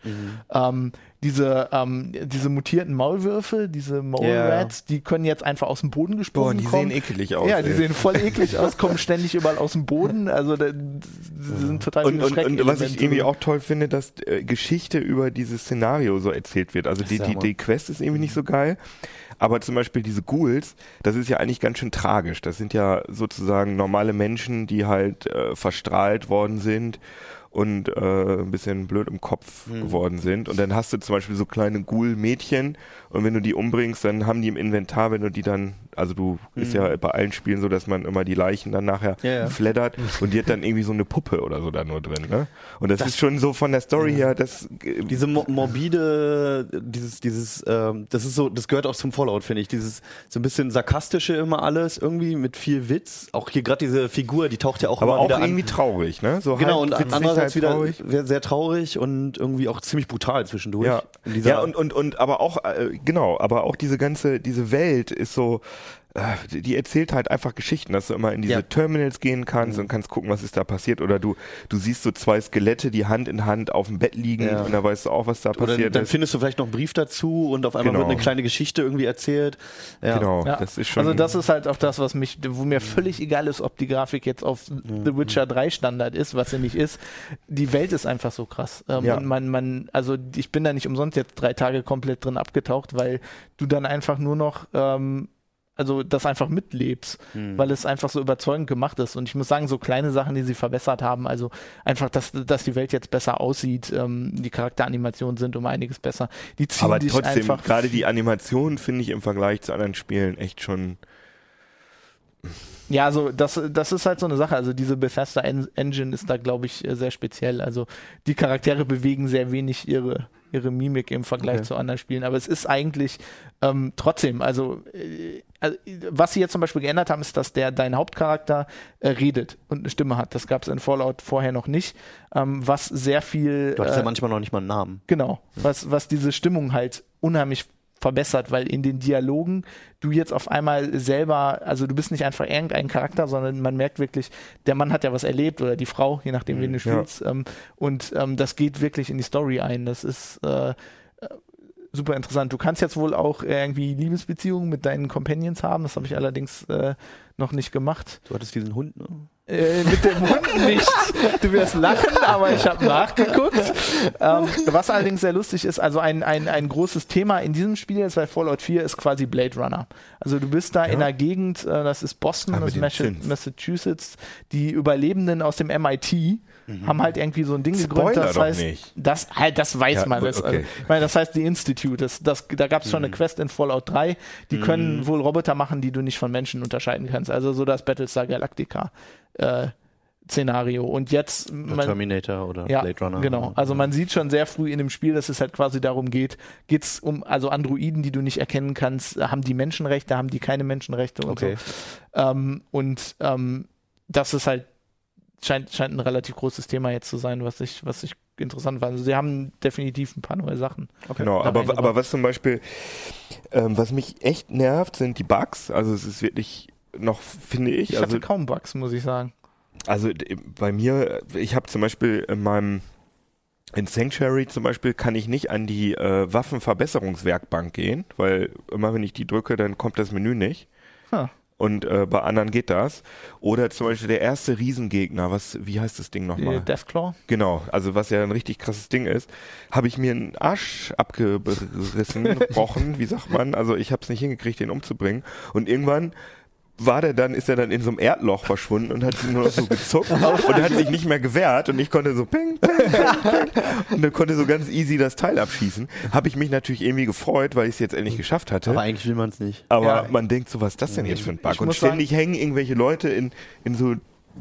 Ähm, diese, ähm, diese mutierten Maulwürfe, diese Mole
Ja.
Rats, die können jetzt einfach aus dem Boden
Boah,
gesprungen
die
kommen.
sehen ekelig aus.
ja, die
ey.
sehen voll eklig aus, kommen ständig überall aus dem Boden. Also da, sie sind total
und, und, und was ich irgendwie auch toll finde, dass äh, Geschichte über dieses Szenario so erzählt wird. Also die, die, die Quest ist irgendwie nicht so geil. Aber zum Beispiel diese Ghouls, das ist ja eigentlich ganz schön tragisch. Das sind ja sozusagen normale Menschen, die halt äh, verstrahlt worden sind und äh, ein bisschen blöd im Kopf
Mhm.
geworden sind. Und dann hast du zum Beispiel so kleine Ghoul-Mädchen und wenn du die umbringst, dann haben die im Inventar, wenn du die dann, also du ist ja bei allen Spielen so, dass man immer die Leichen dann nachher
Mhm. Ja, ja.
flattert und die hat dann irgendwie so eine Puppe oder so da nur drin. Ne? Und das, ist schon so von der Story her, das
Diese mo morbide, dieses, dieses, ähm, das ist so, das gehört auch zum Fallout, finde ich. Dieses so ein bisschen sarkastische immer alles, irgendwie mit viel Witz. Auch hier gerade diese Figur, die taucht ja auch
aber
immer
auch
wieder
irgendwie
an.
traurig, ne? So
Genau, und
witzig,
andererseits
halb
wieder
traurig.
sehr, sehr traurig und irgendwie auch ziemlich brutal zwischendurch.
Ja, ja und, und, und aber auch, äh, genau, aber auch diese ganze, diese Welt ist so, äh, die- die erzählt halt einfach Geschichten, dass du immer in diese
Ja. Mhm.
Terminals gehen kannst und kannst gucken, was ist da passiert. Oder du, du siehst so zwei Skelette, die Hand in Hand auf dem Bett liegen
Ja.
und da weißt du auch, was da
Oder
passiert
dann
ist.
findest du vielleicht noch einen Brief dazu und auf einmal
Genau.
wird eine kleine Geschichte irgendwie erzählt. Ja.
Genau,
Ja.
das ist schon.
Also das ist halt auch das, was mich, wo mir völlig egal ist, ob die Grafik jetzt auf The Witcher 3 Standard ist, was sie nicht ist. Die Welt ist einfach so krass. Ähm,
Ja.
Und man, man, also ich bin da nicht umsonst jetzt drei Tage komplett drin abgetaucht, weil du dann einfach nur noch ähm, also das einfach mitlebst,
Hm.
weil es einfach so überzeugend gemacht ist. Und ich muss sagen, so kleine Sachen, die sie verbessert haben, also einfach, dass, dass die Welt jetzt besser aussieht, ähm, die Charakteranimationen sind um einiges besser. Die ziehen
aber
dich
trotzdem,
einfach
gerade die Animation finde ich im Vergleich zu anderen Spielen echt schon.
Ja, also das, das ist halt so eine Sache. Also diese Bethesda En Engine ist da, glaube ich, sehr speziell. Also die Charaktere bewegen sehr wenig ihre, ihre Mimik im Vergleich
Okay.
zu anderen Spielen. Aber es ist eigentlich ähm, trotzdem, also, äh, also was sie jetzt zum Beispiel geändert haben, ist, dass der dein Hauptcharakter äh, redet und eine Stimme hat. Das gab es in Fallout vorher noch nicht. Ähm, was sehr viel
Du hattest ja
äh,
manchmal noch nicht mal einen Namen.
Genau, was, was diese Stimmung halt unheimlich verbessert, weil in den Dialogen du jetzt auf einmal selber, also du bist nicht einfach irgendein Charakter, sondern man merkt wirklich, der Mann hat ja was erlebt oder die Frau, je nachdem, wen du
ja.
spielst. Ähm, und ähm, das geht wirklich in die Story ein. Das ist äh, super interessant. Du kannst jetzt wohl auch irgendwie Liebesbeziehungen mit deinen Companions haben. Das habe ich allerdings äh, noch nicht gemacht.
Du hattest diesen Hund, ne?
Äh, mit dem Hund nicht. Du wirst lachen, aber ich habe nachgeguckt. Ähm, was allerdings sehr lustig ist, also ein, ein, ein großes Thema in diesem Spiel jetzt bei Fallout 4 ist quasi Blade Runner. Also du bist da in einer Gegend, äh, das ist Boston, das ist Massachusetts. Die Überlebenden aus dem MIT haben halt irgendwie so ein Ding gegründet,
Spoiler
das heißt,
nicht.
das halt, das weiß
Ja,
man. Das,
okay.
also, ich meine, das heißt die Institute. Das, das, da gab es schon eine Quest in Fallout 3. Die können wohl Roboter machen, die du nicht von Menschen unterscheiden kannst. Also so das Battlestar Galactica. Äh, Szenario. Und jetzt. Man,
Terminator oder
ja,
Blade Runner.
Genau. Also man sieht schon sehr früh in dem Spiel, dass es halt quasi darum geht, geht es um, also Androiden, die du nicht erkennen kannst, haben die Menschenrechte, haben die keine Menschenrechte und
Okay.
so. Ähm, und ähm, das ist halt, scheint, scheint ein relativ großes Thema jetzt zu sein, was ich, was ich interessant fand. Also sie haben definitiv ein paar neue Sachen.
Genau,
da
aber, aber was zum Beispiel, ähm, was mich echt nervt, sind die Bugs. Also es ist wirklich noch, finde ich,
Ich
also
hatte kaum Bugs, muss ich sagen.
Also bei mir, ich habe zum Beispiel in meinem in Sanctuary zum Beispiel kann ich nicht an die äh, Waffenverbesserungswerkbank gehen, weil immer wenn ich die drücke, dann kommt das Menü nicht.
Huh.
Und äh, bei anderen geht das. Oder zum Beispiel der erste Riesengegner, was, wie heißt das Ding nochmal?
Deathclaw.
Genau, also was ja ein richtig krasses Ding ist, habe ich mir einen Arsch abgerissen, gebrochen, wie sagt man? Also ich habe es nicht hingekriegt, den umzubringen. Und irgendwann war der dann, ist er dann in so einem Erdloch verschwunden und hat nur noch so gezuckt und hat sich nicht mehr gewehrt und ich konnte so ping, ping, ping, ping und dann konnte so ganz easy das Teil abschießen. Habe ich mich natürlich irgendwie gefreut, weil ich es jetzt endlich geschafft hatte.
Aber eigentlich will man es nicht.
Aber
Ja.
man denkt so, was ist das denn jetzt für ein Bug? Und ständig hängen irgendwelche Leute in, in so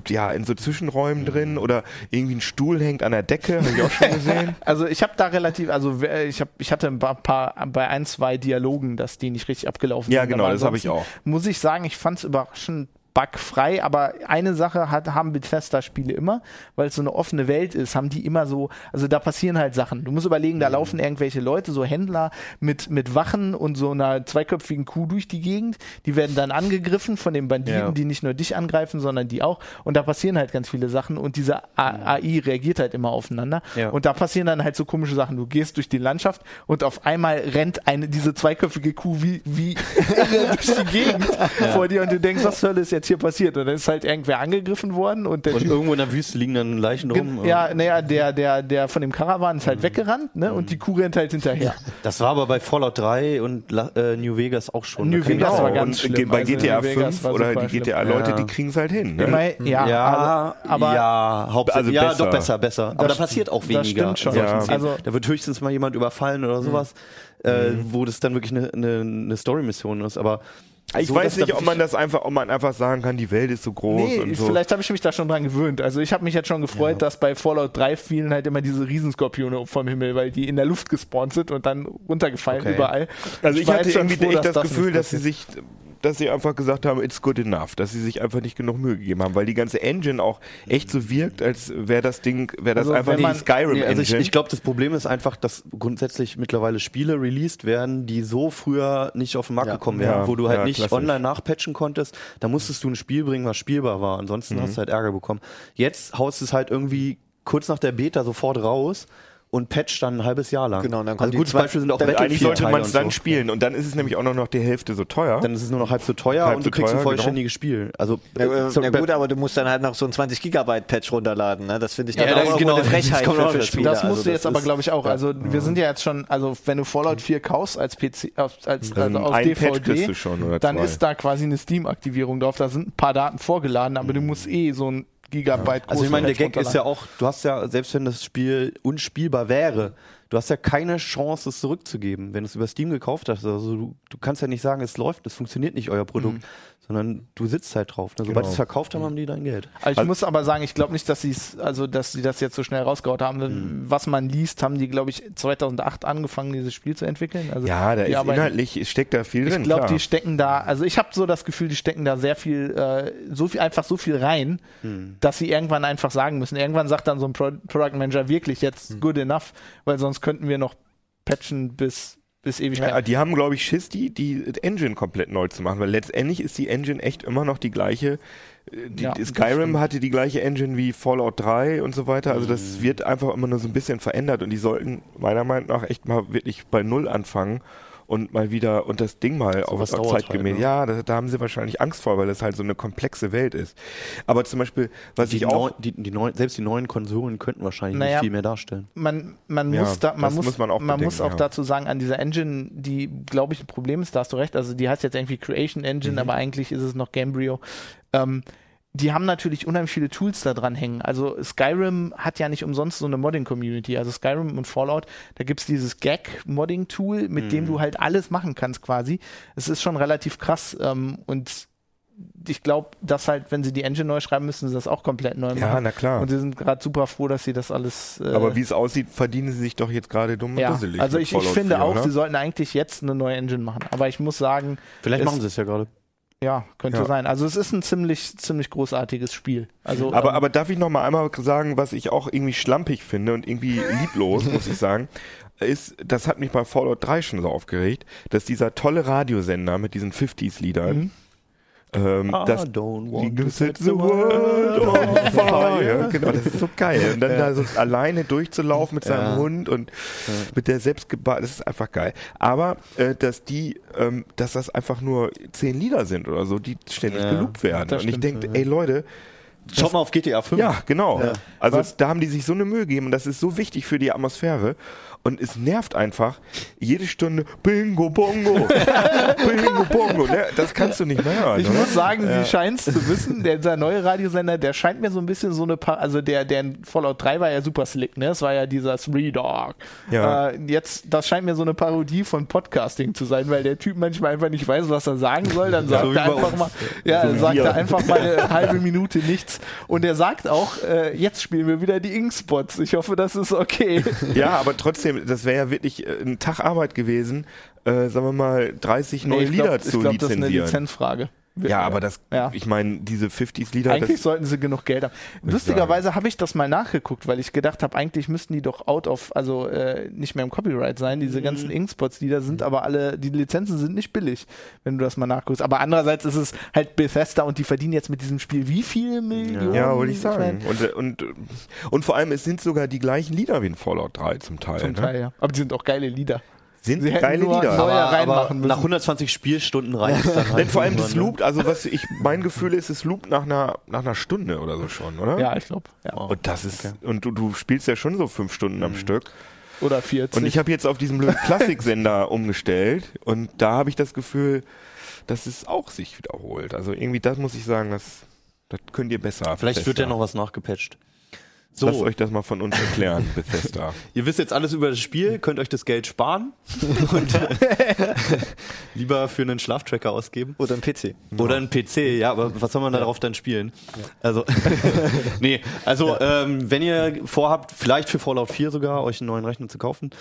ja, in so Zwischenräumen drin oder irgendwie ein Stuhl hängt an der Decke, habe ich auch schon gesehen.
Also ich habe da relativ, also ich, hab, ich hatte ein paar, paar bei ein, zwei Dialogen, dass die nicht richtig abgelaufen
Ja,
sind.
genau,
Aber
das habe ich auch.
Muss ich sagen, ich fand es überraschend bugfrei, aber eine Sache hat, haben Bethesda-Spiele immer, weil es so eine offene Welt ist, haben die immer so, also da passieren halt Sachen. Du musst überlegen,
Mhm.
da laufen irgendwelche Leute, so Händler mit, mit Wachen und so einer zweiköpfigen Kuh durch die Gegend, die werden dann angegriffen von den Banditen,
Ja.
die nicht nur dich angreifen, sondern die auch und da passieren halt ganz viele Sachen und diese AI reagiert halt immer aufeinander
Ja.
und da passieren dann halt so komische Sachen. Du gehst durch die Landschaft und auf einmal rennt eine, diese zweiköpfige Kuh wie, wie durch die Gegend vor dir und du denkst, was zur Hölle ist jetzt hier passiert? Und dann ist halt irgendwer angegriffen worden und der
Und
Typ,
irgendwo in der Wüste liegen dann Leichen rum.
Ja, naja, der, der, der von dem Karawan ist halt weggerannt, ne? Und die Kuh rennt halt hinterher.
Das war aber bei Fallout 3 und La äh, New Vegas auch schon.
New Vegas war ganz
und
schlimm.
bei
Also
GTA
New Vegas
5
war
oder die. GTA-Leute,
Ja.
die kriegen es halt hin. Ne?
Immerhin- ja,
Ja,
aber,
ja, hauptsächlich.
Also
ja,
besser.
doch besser, besser. Aber da
Das-
passiert auch
das
weniger.
stimmt schon.
Ja.
Also-
da wird höchstens mal jemand überfallen oder sowas, äh, wo das dann wirklich eine ne, ne Story-Mission ist. Aber
Ich
so,
weiß nicht, ob man das einfach, ob man einfach sagen kann, die Welt ist so groß
Nee,
und so.
vielleicht habe ich mich da schon dran gewöhnt. Also ich habe mich jetzt schon gefreut, dass bei Fallout 3 fielen halt immer diese Riesenskorpione vom Himmel, weil die in der Luft gespawnt sind und dann runtergefallen
Okay.
überall.
Also ich
war
hatte irgendwie
froh,
echt das
das
Gefühl, dass sie sich, dass sie einfach gesagt haben, it's good enough, dass sie sich einfach nicht genug Mühe gegeben haben, weil die ganze Engine auch echt so wirkt, als wäre das Ding, wäre das
Also
einfach die Skyrim
Nee, also ich,
Engine.
ich glaube, das Problem ist einfach, dass grundsätzlich mittlerweile Spiele released werden, die so früher nicht auf den Markt
Ja.
gekommen wären,
Ja,
wo du halt
ja,
nicht
klassisch.
online nachpatchen konntest. Da musstest du ein Spiel bringen, was spielbar war. Ansonsten
Mhm.
hast du halt Ärger bekommen. Jetzt haust du es halt irgendwie kurz nach der Beta sofort raus und patcht dann ein halbes Jahr lang.
Genau, und dann kommt
also gutes Beispiel sind auch
dann-
Eigentlich
Battlefield
sollte man es dann
so.
spielen und dann ist es nämlich auch noch die Hälfte so teuer.
Dann ist es nur noch halb so teuer
Halb
und
so
du kriegst
teuer,
ein vollständiges Spiel. Also
Ja, äh,
so-
ja gut, aber du musst dann halt noch so ein 20 Gigabyte Patch runterladen. Ne? Das finde ich dann
Ja,
auch
das-
irgendwo
genau,
eine
das
Frechheit für,
auch
für
dazu.
Spieler.
Das musst
Also
du jetzt aber, glaube ich, auch. Also wir sind ja jetzt schon, also wenn du Fallout 4 kaufst als PC, auf, als, also
Ähm,
auf
ein
DVD, dann ist da quasi eine Steam-Aktivierung drauf. Da sind ein paar Daten vorgeladen, aber du musst eh so ein Gigabyte
Also ich meine, der Gag ist ja auch, du hast ja, selbst wenn das Spiel unspielbar wäre, du hast ja keine Chance, es zurückzugeben, wenn du es über Steam gekauft hast. Also du, du kannst ja nicht sagen, es läuft, es funktioniert nicht, euer Produkt,
Mhm.
sondern du sitzt halt drauf. Ne? Sobald
Genau.
sie es verkauft haben, haben die dein Geld.
Also ich muss aber sagen, ich glaube nicht, dass sie es, also dass sie das jetzt so schnell rausgehauen haben.
Hm.
Was man liest, haben die, glaube ich, 2008 angefangen, dieses Spiel zu entwickeln. Also
ja, da ist
arbeiten-
inhaltlich, steckt da viel
Ich
drin.
glaube,
klar.
die stecken da, also ich habe so das Gefühl, die stecken da sehr viel, äh, so viel, einfach so viel rein,
Hm.
dass sie irgendwann einfach sagen müssen. Irgendwann sagt dann so ein Pro Product Manager wirklich jetzt
Hm.
good enough, weil sonst könnten wir noch patchen bis, bis Ewigkeit.
Ja, die haben, glaube ich, Schiss, die, die Engine komplett neu zu machen, weil letztendlich ist die Engine echt immer noch die gleiche. Äh, Die,
Ja,
Skyrim hatte die gleiche Engine wie Fallout 3 und so weiter. Also das wird einfach immer nur so ein bisschen verändert und die sollten meiner Meinung nach echt mal wirklich bei Null anfangen und mal wieder und das Ding mal auf,
was
auf
dauert
zeitgemäß.
halt, ne?
Ja, da, da haben sie wahrscheinlich Angst vor, weil das halt so eine komplexe Welt ist. Aber zum Beispiel, was
Die
ich auch
neu, die, die neu, selbst die neuen Konsolen könnten wahrscheinlich
Naja.
nicht viel mehr darstellen.
man, man
Ja,
muss da, man
das
muss,
muss man auch
man muss
bedenken,
auch
ja.
dazu sagen, an dieser Engine, die, glaube ich, ein Problem ist, da hast du recht, also die heißt jetzt irgendwie Creation Engine,
Mhm.
aber eigentlich ist es noch Gamebryo. Ähm, die haben natürlich unheimlich viele Tools da dran hängen. Also Skyrim hat ja nicht umsonst so eine Modding-Community. Also Skyrim und Fallout, da gibt's dieses Gag-Modding-Tool, mit
Mhm.
dem du halt alles machen kannst quasi. Es ist schon relativ krass ähm, und ich glaube, dass halt, wenn sie die Engine neu schreiben, müssen sie das auch komplett neu machen.
Ja, na klar.
Und sie sind gerade super froh, dass sie das alles. Äh,
Aber wie es aussieht, verdienen sie sich doch jetzt gerade dumm und
ja,
dusselig.
also ich, ich finde
4,
auch,
oder?
sie sollten eigentlich jetzt eine neue Engine machen. Aber ich muss sagen,
Vielleicht
Es-
machen sie es ja gerade.
Ja, könnte
Ja.
sein. Also es ist ein ziemlich, ziemlich großartiges Spiel. Also,
Aber,
ähm,
aber darf ich noch mal einmal sagen, was ich auch irgendwie schlampig finde und irgendwie lieblos, muss ich sagen, ist, das hat mich bei Fallout 3 schon so aufgeregt, dass dieser tolle Radiosender mit diesen 50s-Liedern,
Mhm.
Ähm,
I
das
don't
You set the world on fire. Genau, das ist so geil. Und dann da so alleine durchzulaufen mit seinem
Ja.
Hund und mit der selbstgebauten, das ist einfach geil. Aber äh, dass die, ähm, dass das einfach nur zehn Lieder sind oder so, die ständig
Ja,
geloopt werden.
das
Und ich denke, ey Leute,
Schaut mal auf GTA 5.
ja, genau.
Ja.
Also
Was?
da haben die sich so eine Mühe gegeben und das ist so wichtig für die Atmosphäre. Und es nervt einfach jede Stunde Bingo Bongo. Bingo Bongo. Ne? Das kannst du nicht mehr hören.
Ich
oder?
muss sagen, sie scheint es zu wissen. Der, dieser neue Radiosender, der scheint mir so ein bisschen so eine, pa also der, der in Fallout 3 war ja super slick, ne? Das war ja dieser Three Dog.
Ja.
Äh, jetzt, das scheint mir so eine Parodie von Podcasting zu sein, weil der Typ manchmal einfach nicht weiß, was er sagen soll. Dann sagt
so
er einfach mal, ja,
So
sagt er einfach mal eine halbe Minute nichts. Und er sagt auch, äh, jetzt spielen wir wieder die Inkspots. Ich hoffe, das ist okay.
Ja, aber trotzdem, das wäre ja wirklich äh, ein Tag Arbeit gewesen, äh, sagen wir mal, 30 neue
Nee, ich
Lieder
glaub,
zu
ich glaube, das ist eine
lizenzieren.
Lizenzfrage.
Ja, aber das,
Ja.
ich meine, diese 50s-Lieder,
Eigentlich sollten sie genug Geld haben.
ich
Lustigerweise habe ich das mal nachgeguckt, weil ich gedacht habe, eigentlich müssten die doch out of, also äh, nicht mehr im Copyright sein. Diese ganzen Inkspots-Lieder sind aber alle, die Lizenzen sind nicht billig, wenn du das mal nachguckst. Aber andererseits ist es halt Bethesda und die verdienen jetzt mit diesem Spiel wie viele Millionen?
ja, wollte ich
mein,
sagen. Und, äh, und, äh, und vor allem, es sind sogar die gleichen Lieder wie in Fallout 3 zum Teil.
Zum
ne?
Teil, ja. Aber die sind auch geile Lieder.
Sind
Sie
geile
nur
Lieder.
aber, aber nach 120 Spielstunden reicht es dann halt.
Denn vor allem das
ne?
loopt, also was ich, mein Gefühl ist, es loopt nach einer, nach einer Stunde oder so schon, oder?
Ja, ich glaube. Ja.
Und das ist, und du, du spielst ja schon so fünf Stunden
Mhm.
am Stück.
Oder 40.
Und ich habe jetzt auf diesen blöden Klassiksender umgestellt und da habe ich das Gefühl, dass es auch sich wiederholt. Also irgendwie, das muss ich sagen, das, das könnt ihr besser.
Vielleicht wird
Bethesda.
ja noch was nachgepatcht.
Lasst
So,
euch das mal von uns erklären, Bethesda.
ihr wisst jetzt alles über das Spiel, könnt euch das Geld sparen und lieber für einen Schlaftracker ausgeben.
Oder ein PC.
Oder ein PC, ja, aber was soll man darauf dann spielen? Also, nee, also ähm, wenn ihr vorhabt, vielleicht für Fallout 4 sogar euch einen neuen Rechner zu kaufen,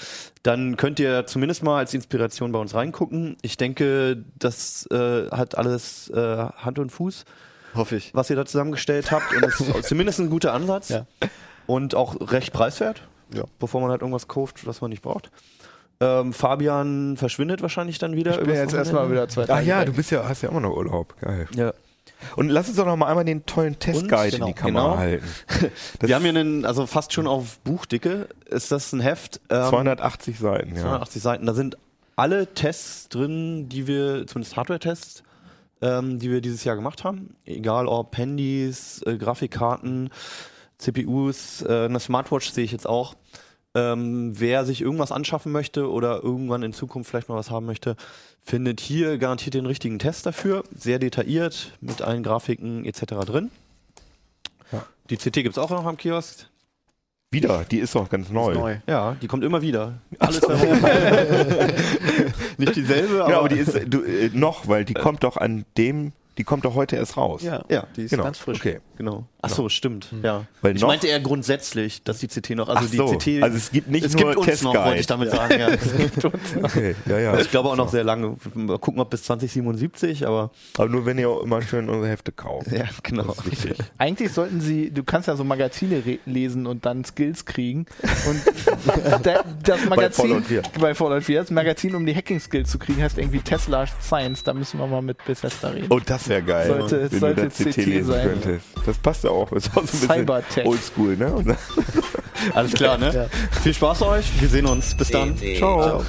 dann könnt ihr zumindest mal als Inspiration bei uns reingucken. Ich denke, das äh, hat alles äh, Hand und Fuß,
Hoffe ich.
was ihr da zusammengestellt habt und es ist zumindest ein guter Ansatz
Ja.
und auch recht preiswert,
Ja.
bevor man halt irgendwas kauft, was man nicht braucht. Ähm, Fabian verschwindet wahrscheinlich dann wieder.
ich bin jetzt erstmal wieder zwei
Ach
Tage
ja,
weg.
du bist ja, hast ja immer noch Urlaub. Geil.
Ja.
Und lass uns doch noch mal einmal den tollen Testguide
genau,
in die Kamera
genau.
halten. Das
Wir haben hier einen, also fast schon auf Buchdicke, ist das ein Heft. Ähm,
280 Seiten, ja.
280 Seiten. Da sind alle Tests drin, die wir, zumindest Hardware-Tests, ähm, die wir dieses Jahr gemacht haben. Egal ob Handys, äh, Grafikkarten, CPUs, äh, eine Smartwatch sehe ich jetzt auch. Ähm, wer sich irgendwas anschaffen möchte oder irgendwann in Zukunft vielleicht mal was haben möchte, findet hier garantiert den richtigen Test dafür. Sehr detailliert, mit allen Grafiken etc. drin.
Ja.
Die CT gibt es auch noch am Kiosk.
Wieder, die ist doch ganz neu.
Neu.
Ja, die kommt immer wieder. Alle zwei Wochen. Nicht dieselbe, aber,
Ja, aber die ist du, äh, noch, weil die kommt doch an dem, die kommt doch heute erst raus.
Ja,
Ja,
die ist
genau.
ganz frisch.
Okay.
genau. Ach so, stimmt. Ja.
Weil
ich meinte eher grundsätzlich, dass die CT noch, also
Ach so,
die CT,
also es gibt nicht
es
nur
gibt uns noch, wollte ich damit sagen. Ja. Es gibt uns.
Okay, ja, ja.
Ich glaube auch noch sehr lange. Mal gucken, ob bis 2077, aber
Aber nur wenn ihr auch immer schön unsere Hefte kauft.
ja, genau.
Eigentlich sollten sie, du kannst ja so Magazine lesen und dann Skills kriegen. Und da, das Magazin
Fallout 4.
bei Fallout 4, das Magazin, um die Hacking-Skills zu kriegen, heißt irgendwie Tesla Science. Da müssen wir mal mit Bethesda reden.
Oh, das wäre geil.
Sollte-
wenn
sollte
du das CT,
CT
lesen
sein.
könntest. Das passt ja auch. Ist auch so ein bisschen
Cybertech.
oldschool, ne?
Alles klar, ne? Viel Spaß euch. Wir sehen uns. Bis dann.
Ciao.